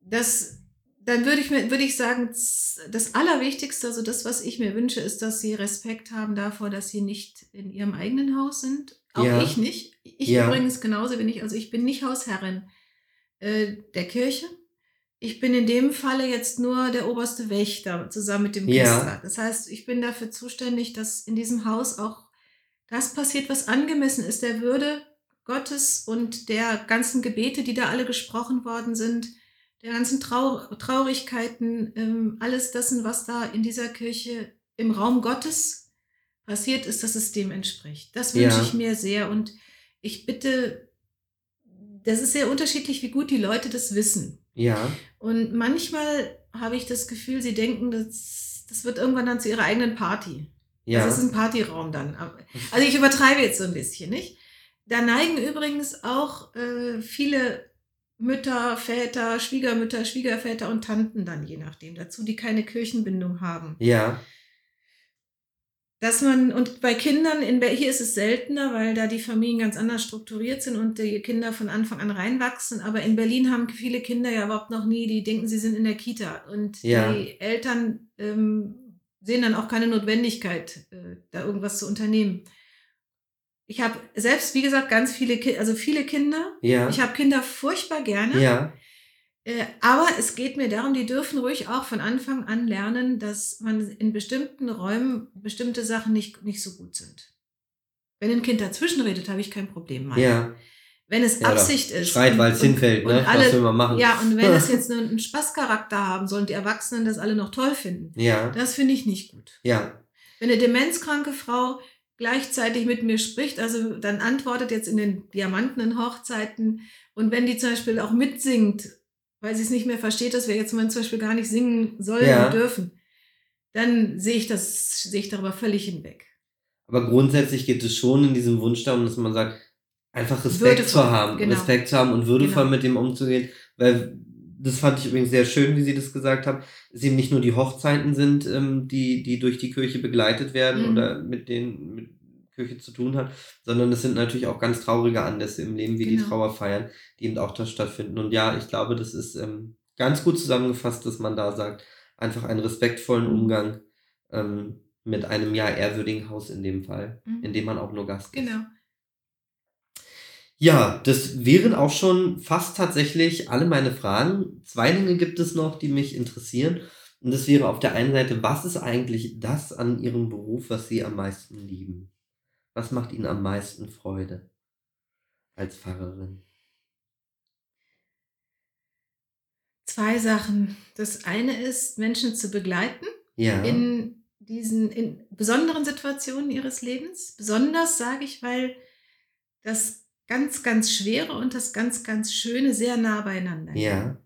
Das, dann würde ich, mir, würde ich sagen, das Allerwichtigste, also das, was ich mir wünsche, ist, dass sie Respekt haben davor, dass sie nicht in ihrem eigenen Haus sind. Auch Ja. ich nicht. Ich übrigens genauso bin ich. Also ich bin nicht Hausherrin äh, der Kirche. Ich bin in dem Falle jetzt nur der oberste Wächter zusammen mit dem Ja. Priester. Das heißt, ich bin dafür zuständig, dass in diesem Haus auch das passiert, was angemessen ist, der Würde Gottes und der ganzen Gebete, die da alle gesprochen worden sind, der ganzen Trau Traurigkeiten, ähm, alles dessen, was da in dieser Kirche im Raum Gottes passiert ist, dass es dem entspricht. Das wünsche Ja. ich mir sehr und ich bitte das ist sehr unterschiedlich, wie gut die Leute das wissen. Ja. Und manchmal habe ich das Gefühl, sie denken, das, das wird irgendwann dann zu ihrer eigenen Party. Ja. Das ist ein Partyraum dann. Also ich übertreibe jetzt so ein bisschen, nicht? Da neigen übrigens auch äh, viele Mütter, Väter, Schwiegermütter, Schwiegerväter und Tanten dann je nachdem dazu, die keine Kirchenbindung haben. Ja. Dass man, und bei Kindern, in, hier ist es seltener, weil da die Familien ganz anders strukturiert sind und die Kinder von Anfang an reinwachsen. Aber in Berlin haben viele Kinder ja überhaupt noch nie, die denken, sie sind in der Kita. Und Ja. die Eltern ähm, sehen dann auch keine Notwendigkeit, äh, da irgendwas zu unternehmen. Ich habe selbst, wie gesagt, ganz viele, Ki also viele Kinder. Ja. Ich habe Kinder furchtbar gerne. Ja. Äh, aber es geht mir darum, die dürfen ruhig auch von Anfang an lernen, dass man in bestimmten Räumen bestimmte Sachen nicht, nicht so gut sind. Wenn ein Kind dazwischen redet, habe ich kein Problem. Mann. Ja. Wenn es Ja, Absicht ist. Schreit, weil es und- hinfällt, ne? alle- Was will man machen? Ja, und wenn (laughs) es jetzt nur einen Spaßcharakter haben soll und die Erwachsenen das alle noch toll finden, Ja. das finde ich nicht gut. Ja. Wenn eine demenzkranke Frau gleichzeitig mit mir spricht, also dann antwortet jetzt in den diamantenen Hochzeiten und wenn die zum Beispiel auch mitsingt, weil sie es nicht mehr versteht, dass wir jetzt mal zum Beispiel gar nicht singen sollen Ja. und dürfen, dann sehe ich das, sehe ich darüber völlig hinweg. Aber grundsätzlich geht es schon in diesem Wunsch darum, dass man sagt, einfach Respekt Würdevoll, zu haben, genau. Respekt zu haben und würdevoll Genau. mit dem umzugehen, weil das fand ich übrigens sehr schön, wie Sie das gesagt haben, es eben nicht nur die Hochzeiten sind, ähm, die, die durch die Kirche begleitet werden Mhm. oder mit denen mit Kirche zu tun hat, sondern es sind natürlich auch ganz traurige Anlässe im Leben, wie die Genau. Trauerfeiern, die eben auch da stattfinden. Und ja, ich glaube, das ist ähm, ganz gut zusammengefasst, dass man da sagt, einfach einen respektvollen Umgang ähm, mit einem ja ehrwürdigen Haus in dem Fall, Mhm. in dem man auch nur Gast ist. Genau. Ja, das wären auch schon fast tatsächlich alle meine Fragen. Zwei Dinge gibt es noch, die mich interessieren. Und das wäre auf der einen Seite, was ist eigentlich das an Ihrem Beruf, was Sie am meisten lieben? Was macht Ihnen am meisten Freude als Pfarrerin? Zwei Sachen. Das eine ist, Menschen zu begleiten Ja, in diesen in besonderen Situationen ihres Lebens. Besonders sage ich, weil das ganz, ganz Schwere und das ganz, ganz Schöne sehr nah beieinander liegen. ja,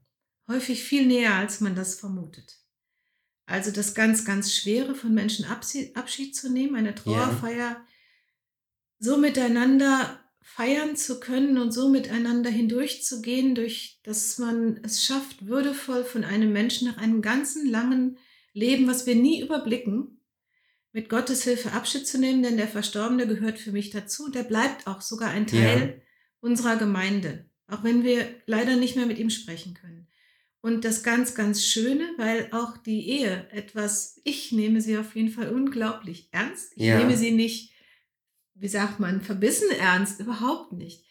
Häufig viel näher, als man das vermutet. Also das ganz, ganz Schwere von Menschen Abschied, Abschied zu nehmen, eine Trauerfeier so miteinander feiern zu können und so miteinander hindurchzugehen, durch dass man es schafft, würdevoll von einem Menschen nach einem ganzen langen Leben, was wir nie überblicken, mit Gottes Hilfe Abschied zu nehmen, denn der Verstorbene gehört für mich dazu der bleibt auch sogar ein Teil unserer Gemeinde, auch wenn wir leider nicht mehr mit ihm sprechen können. Und das ganz, ganz Schöne, weil auch die Ehe etwas, ich nehme sie auf jeden Fall unglaublich ernst. Ich Ja. nehme sie nicht, wie sagt man, verbissen ernst, überhaupt nicht.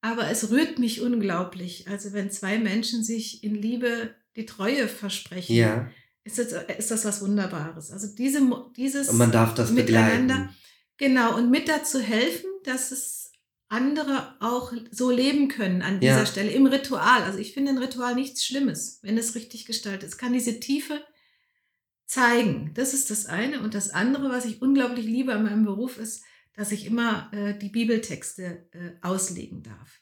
Aber es rührt mich unglaublich. Also wenn zwei Menschen sich in Liebe die Treue versprechen, ja. ist, das, ist das was Wunderbares. Also diese, dieses Und man darf das Miteinander. begleiten. Genau, und mit dazu helfen, dass es andere auch so leben können an dieser Ja. Stelle im Ritual. Also ich finde ein Ritual nichts Schlimmes, wenn es richtig gestaltet ist. Es kann diese Tiefe zeigen. Das ist das eine. Und das andere, was ich unglaublich liebe an meinem Beruf, ist, dass ich immer äh, die Bibeltexte äh, auslegen darf.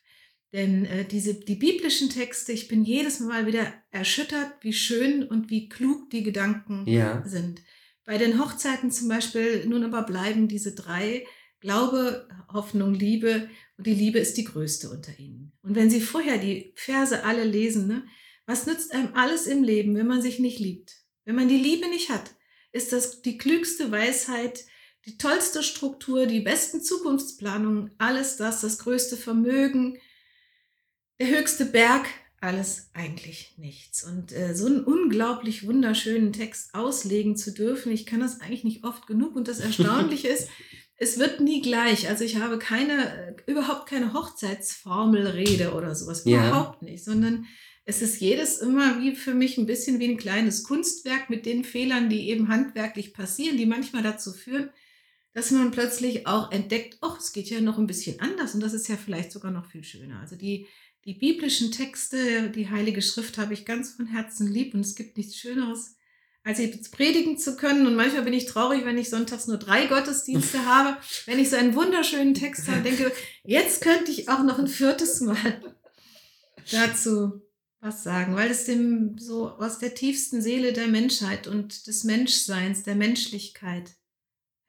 Denn äh, diese, die biblischen Texte, ich bin jedes Mal wieder erschüttert, wie schön und wie klug die Gedanken Ja, sind. Bei den Hochzeiten zum Beispiel nun aber bleiben diese drei Glaube, Hoffnung, Liebe und die Liebe ist die größte unter ihnen. Und wenn Sie vorher die Verse alle lesen, ne, was nützt einem alles im Leben, wenn man sich nicht liebt? Wenn man die Liebe nicht hat, ist das die klügste Weisheit, die tollste Struktur, die besten Zukunftsplanungen, alles das, das größte Vermögen, der höchste Berg, alles eigentlich nichts. Und äh, so einen unglaublich wunderschönen Text auslegen zu dürfen, ich kann das eigentlich nicht oft genug. Und das (laughs) Erstaunliche ist, es wird nie gleich. Also ich habe keine, äh, überhaupt keine Hochzeitsformelrede oder sowas. Ja. Überhaupt nicht. Sondern es ist jedes immer wie für mich ein bisschen wie ein kleines Kunstwerk mit den Fehlern, die eben handwerklich passieren, die manchmal dazu führen, dass man plötzlich auch entdeckt, ach, es geht ja noch ein bisschen anders und das ist ja vielleicht sogar noch viel schöner. Also die, die biblischen Texte, die Heilige Schrift habe ich ganz von Herzen lieb und es gibt nichts Schöneres, als sie predigen zu können. Und manchmal bin ich traurig, wenn ich sonntags nur drei Gottesdienste (laughs) habe, wenn ich so einen wunderschönen Text habe, denke, jetzt könnte ich auch noch ein viertes Mal. (laughs) dazu was sagen, weil es dem so aus der tiefsten Seele der Menschheit und des Menschseins, der Menschlichkeit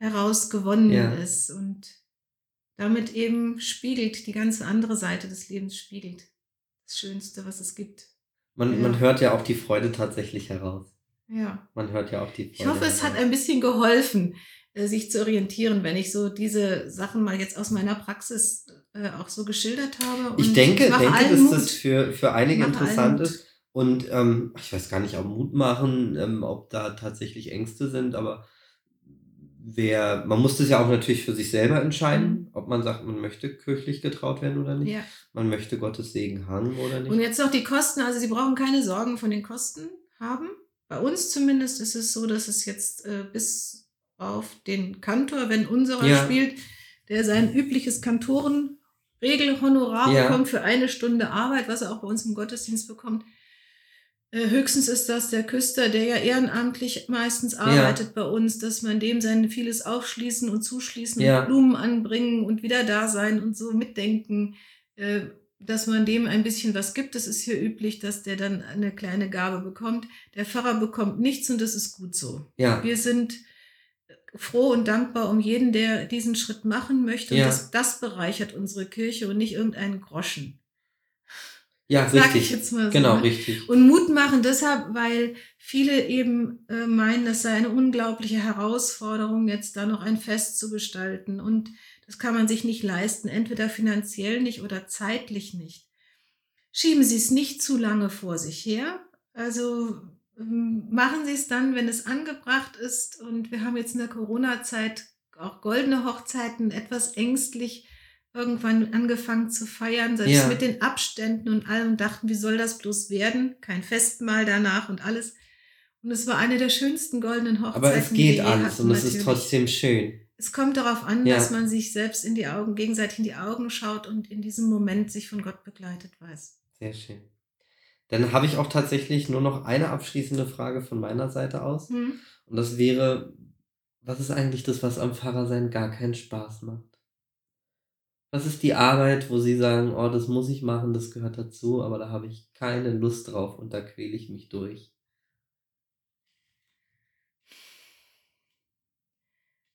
heraus gewonnen Ja. ist und damit eben spiegelt, die ganze andere Seite des Lebens spiegelt. Das Schönste, was es gibt. Man, Ja. man hört ja auch die Freude tatsächlich heraus. Ja. Man hört ja auch die Freude. Ich hoffe, es hat heraus. ein bisschen geholfen, äh, sich zu orientieren, wenn ich so diese Sachen mal jetzt aus meiner Praxis äh, auch so geschildert habe. Ich Und denke, mache denke dass Mut. das für, für einige interessant ist. Und ähm, ich weiß gar nicht, ob Mut machen, ähm, ob da tatsächlich Ängste sind, aber wer, man muss das ja auch natürlich für sich selber entscheiden, Mhm. ob man sagt, man möchte kirchlich getraut werden oder nicht. Ja. Man möchte Gottes Segen haben oder nicht. Und jetzt noch die Kosten. Also Sie brauchen keine Sorgen von den Kosten haben. Bei uns zumindest ist es so, dass es jetzt äh, bis auf den Kantor, wenn unserer Ja. spielt, der sein übliches Kantorenregelhonorar Ja. bekommt für eine Stunde Arbeit, was er auch bei uns im Gottesdienst bekommt. Äh, höchstens ist das der Küster, der ja ehrenamtlich meistens arbeitet bei uns, dass man dem sein vieles aufschließen und zuschließen Ja. und Blumen anbringen und wieder da sein und so mitdenken, äh, dass man dem ein bisschen was gibt. Es ist hier üblich, dass der dann eine kleine Gabe bekommt. Der Pfarrer bekommt nichts und das ist gut so. ja, Wir sind froh und dankbar um jeden, der diesen Schritt machen möchte. Und Ja. das, das bereichert unsere Kirche und nicht irgendeinen Groschen. Ja, Sag richtig. ich jetzt mal so. Genau, ne? richtig. Und Mut machen deshalb, weil viele eben äh, meinen, das sei eine unglaubliche Herausforderung, jetzt da noch ein Fest zu gestalten. Und das kann man sich nicht leisten, entweder finanziell nicht oder zeitlich nicht. Schieben Sie es nicht zu lange vor sich her. Also ähm, machen Sie es dann, wenn es angebracht ist. Und wir haben jetzt in der Corona-Zeit auch goldene Hochzeiten etwas ängstlich irgendwann angefangen zu feiern, selbst Ja. mit den Abständen und allem und dachten, wie soll das bloß werden? Kein Festmahl danach und alles. Und es war eine der schönsten goldenen Hochzeiten. Aber es die geht je alles hatten, und es ist trotzdem schön. Es kommt darauf an, Ja. dass man sich selbst in die Augen, gegenseitig in die Augen schaut und in diesem Moment sich von Gott begleitet weiß. Sehr schön. Dann habe ich auch tatsächlich nur noch eine abschließende Frage von meiner Seite aus. Hm? Und das wäre, was ist eigentlich das, was am Pfarrersein gar keinen Spaß macht? Was ist die Arbeit, wo Sie sagen, oh, das muss ich machen, das gehört dazu, aber da habe ich keine Lust drauf und da quäle ich mich durch?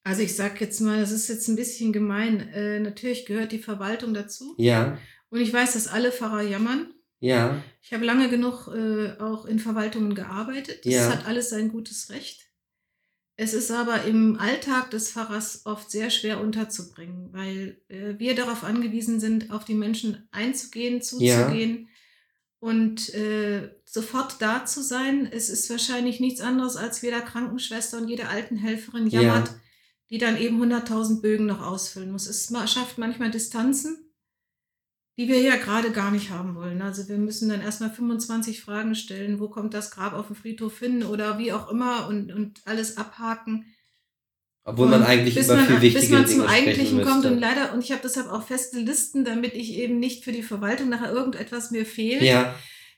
Also ich sag jetzt mal, das ist jetzt ein bisschen gemein. Äh, natürlich gehört die Verwaltung dazu. Ja, Und ich weiß, dass alle Pfarrer jammern. ja, Ich habe lange genug äh, auch in Verwaltungen gearbeitet. Das Ja. hat alles sein gutes Recht. Es ist aber im Alltag des Pfarrers oft sehr schwer unterzubringen, weil äh, wir darauf angewiesen sind, auf die Menschen einzugehen, zuzugehen und äh, sofort da zu sein. Es ist wahrscheinlich nichts anderes, als jeder Krankenschwester und jede Altenhelferin Ja. jammert, die dann eben 100.000 Bögen noch ausfüllen muss. Es schafft manchmal Distanzen, die wir ja gerade gar nicht haben wollen. Also wir müssen dann erstmal 25 Fragen stellen, wo kommt das Grab auf dem Friedhof hin oder wie auch immer und, und alles abhaken. obwohl man Und eigentlich bis über man, viel wichtige bis man zum Dinge Eigentlichen sprechen kommt und leider, und ich habe deshalb auch feste Listen, damit ich eben nicht für die Verwaltung nachher irgendetwas mir fehlt Ja,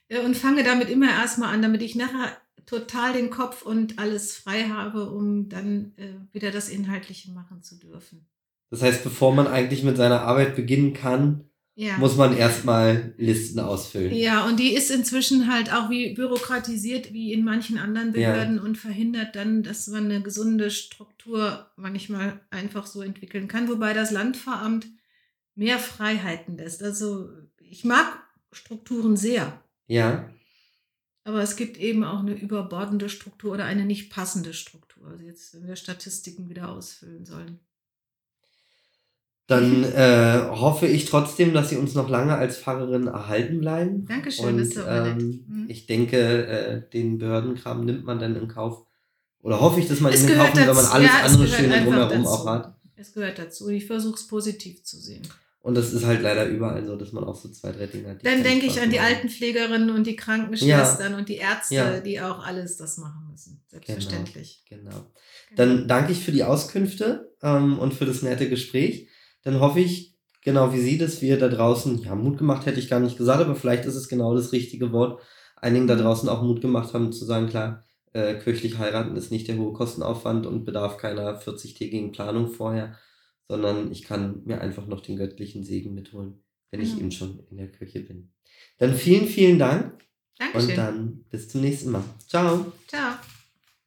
äh, und fange damit immer erstmal an, damit ich nachher total den Kopf und alles frei habe, um dann äh, wieder das Inhaltliche machen zu dürfen. das heißt, bevor man eigentlich mit seiner Arbeit beginnen kann, Ja. muss man erstmal Listen ausfüllen. Ja, und die ist inzwischen halt auch wie bürokratisiert wie in manchen anderen Ja. Behörden und verhindert dann, dass man eine gesunde Struktur manchmal einfach so entwickeln kann, wobei das Landveramt mehr Freiheiten lässt. Also ich mag Strukturen sehr, Ja, aber es gibt eben auch eine überbordende Struktur oder eine nicht passende Struktur. Also jetzt, wenn wir Statistiken wieder ausfüllen sollen. Dann äh, hoffe ich trotzdem, dass Sie uns noch lange als Pfarrerin erhalten bleiben. Dankeschön, Und nett. ähm, Mhm. ich denke, äh, den Behördenkram nimmt man dann in Kauf. Oder hoffe ich, dass man Es in den Kauf nimmt, wenn man alles Ja, andere Schöne drumherum dazu. auch hat. Es gehört dazu. Ich versuche es positiv zu sehen. Und das ist halt leider überall so, dass man auch so zwei, drei Dinge hat. die Dann denke ich an die machen. Altenpflegerinnen und die Krankenschwestern und die Ärzte, Ja. die auch alles das machen müssen. Selbstverständlich. Genau. Dann danke ich für die Auskünfte ähm, und für das nette Gespräch. Dann hoffe ich, genau wie Sie, dass wir da draußen, ja, Mut gemacht hätte ich gar nicht gesagt, aber vielleicht ist es genau das richtige Wort, einigen da draußen auch Mut gemacht haben, zu sagen, klar, äh, kirchlich heiraten ist nicht der hohe Kostenaufwand und bedarf keiner 40-tägigen Planung vorher, sondern ich kann mir einfach noch den göttlichen Segen mitholen. wenn ich Genau. eben schon in der Küche bin. Dann vielen, vielen Dank Dankeschön. und dann bis zum nächsten Mal. Ciao. Ciao.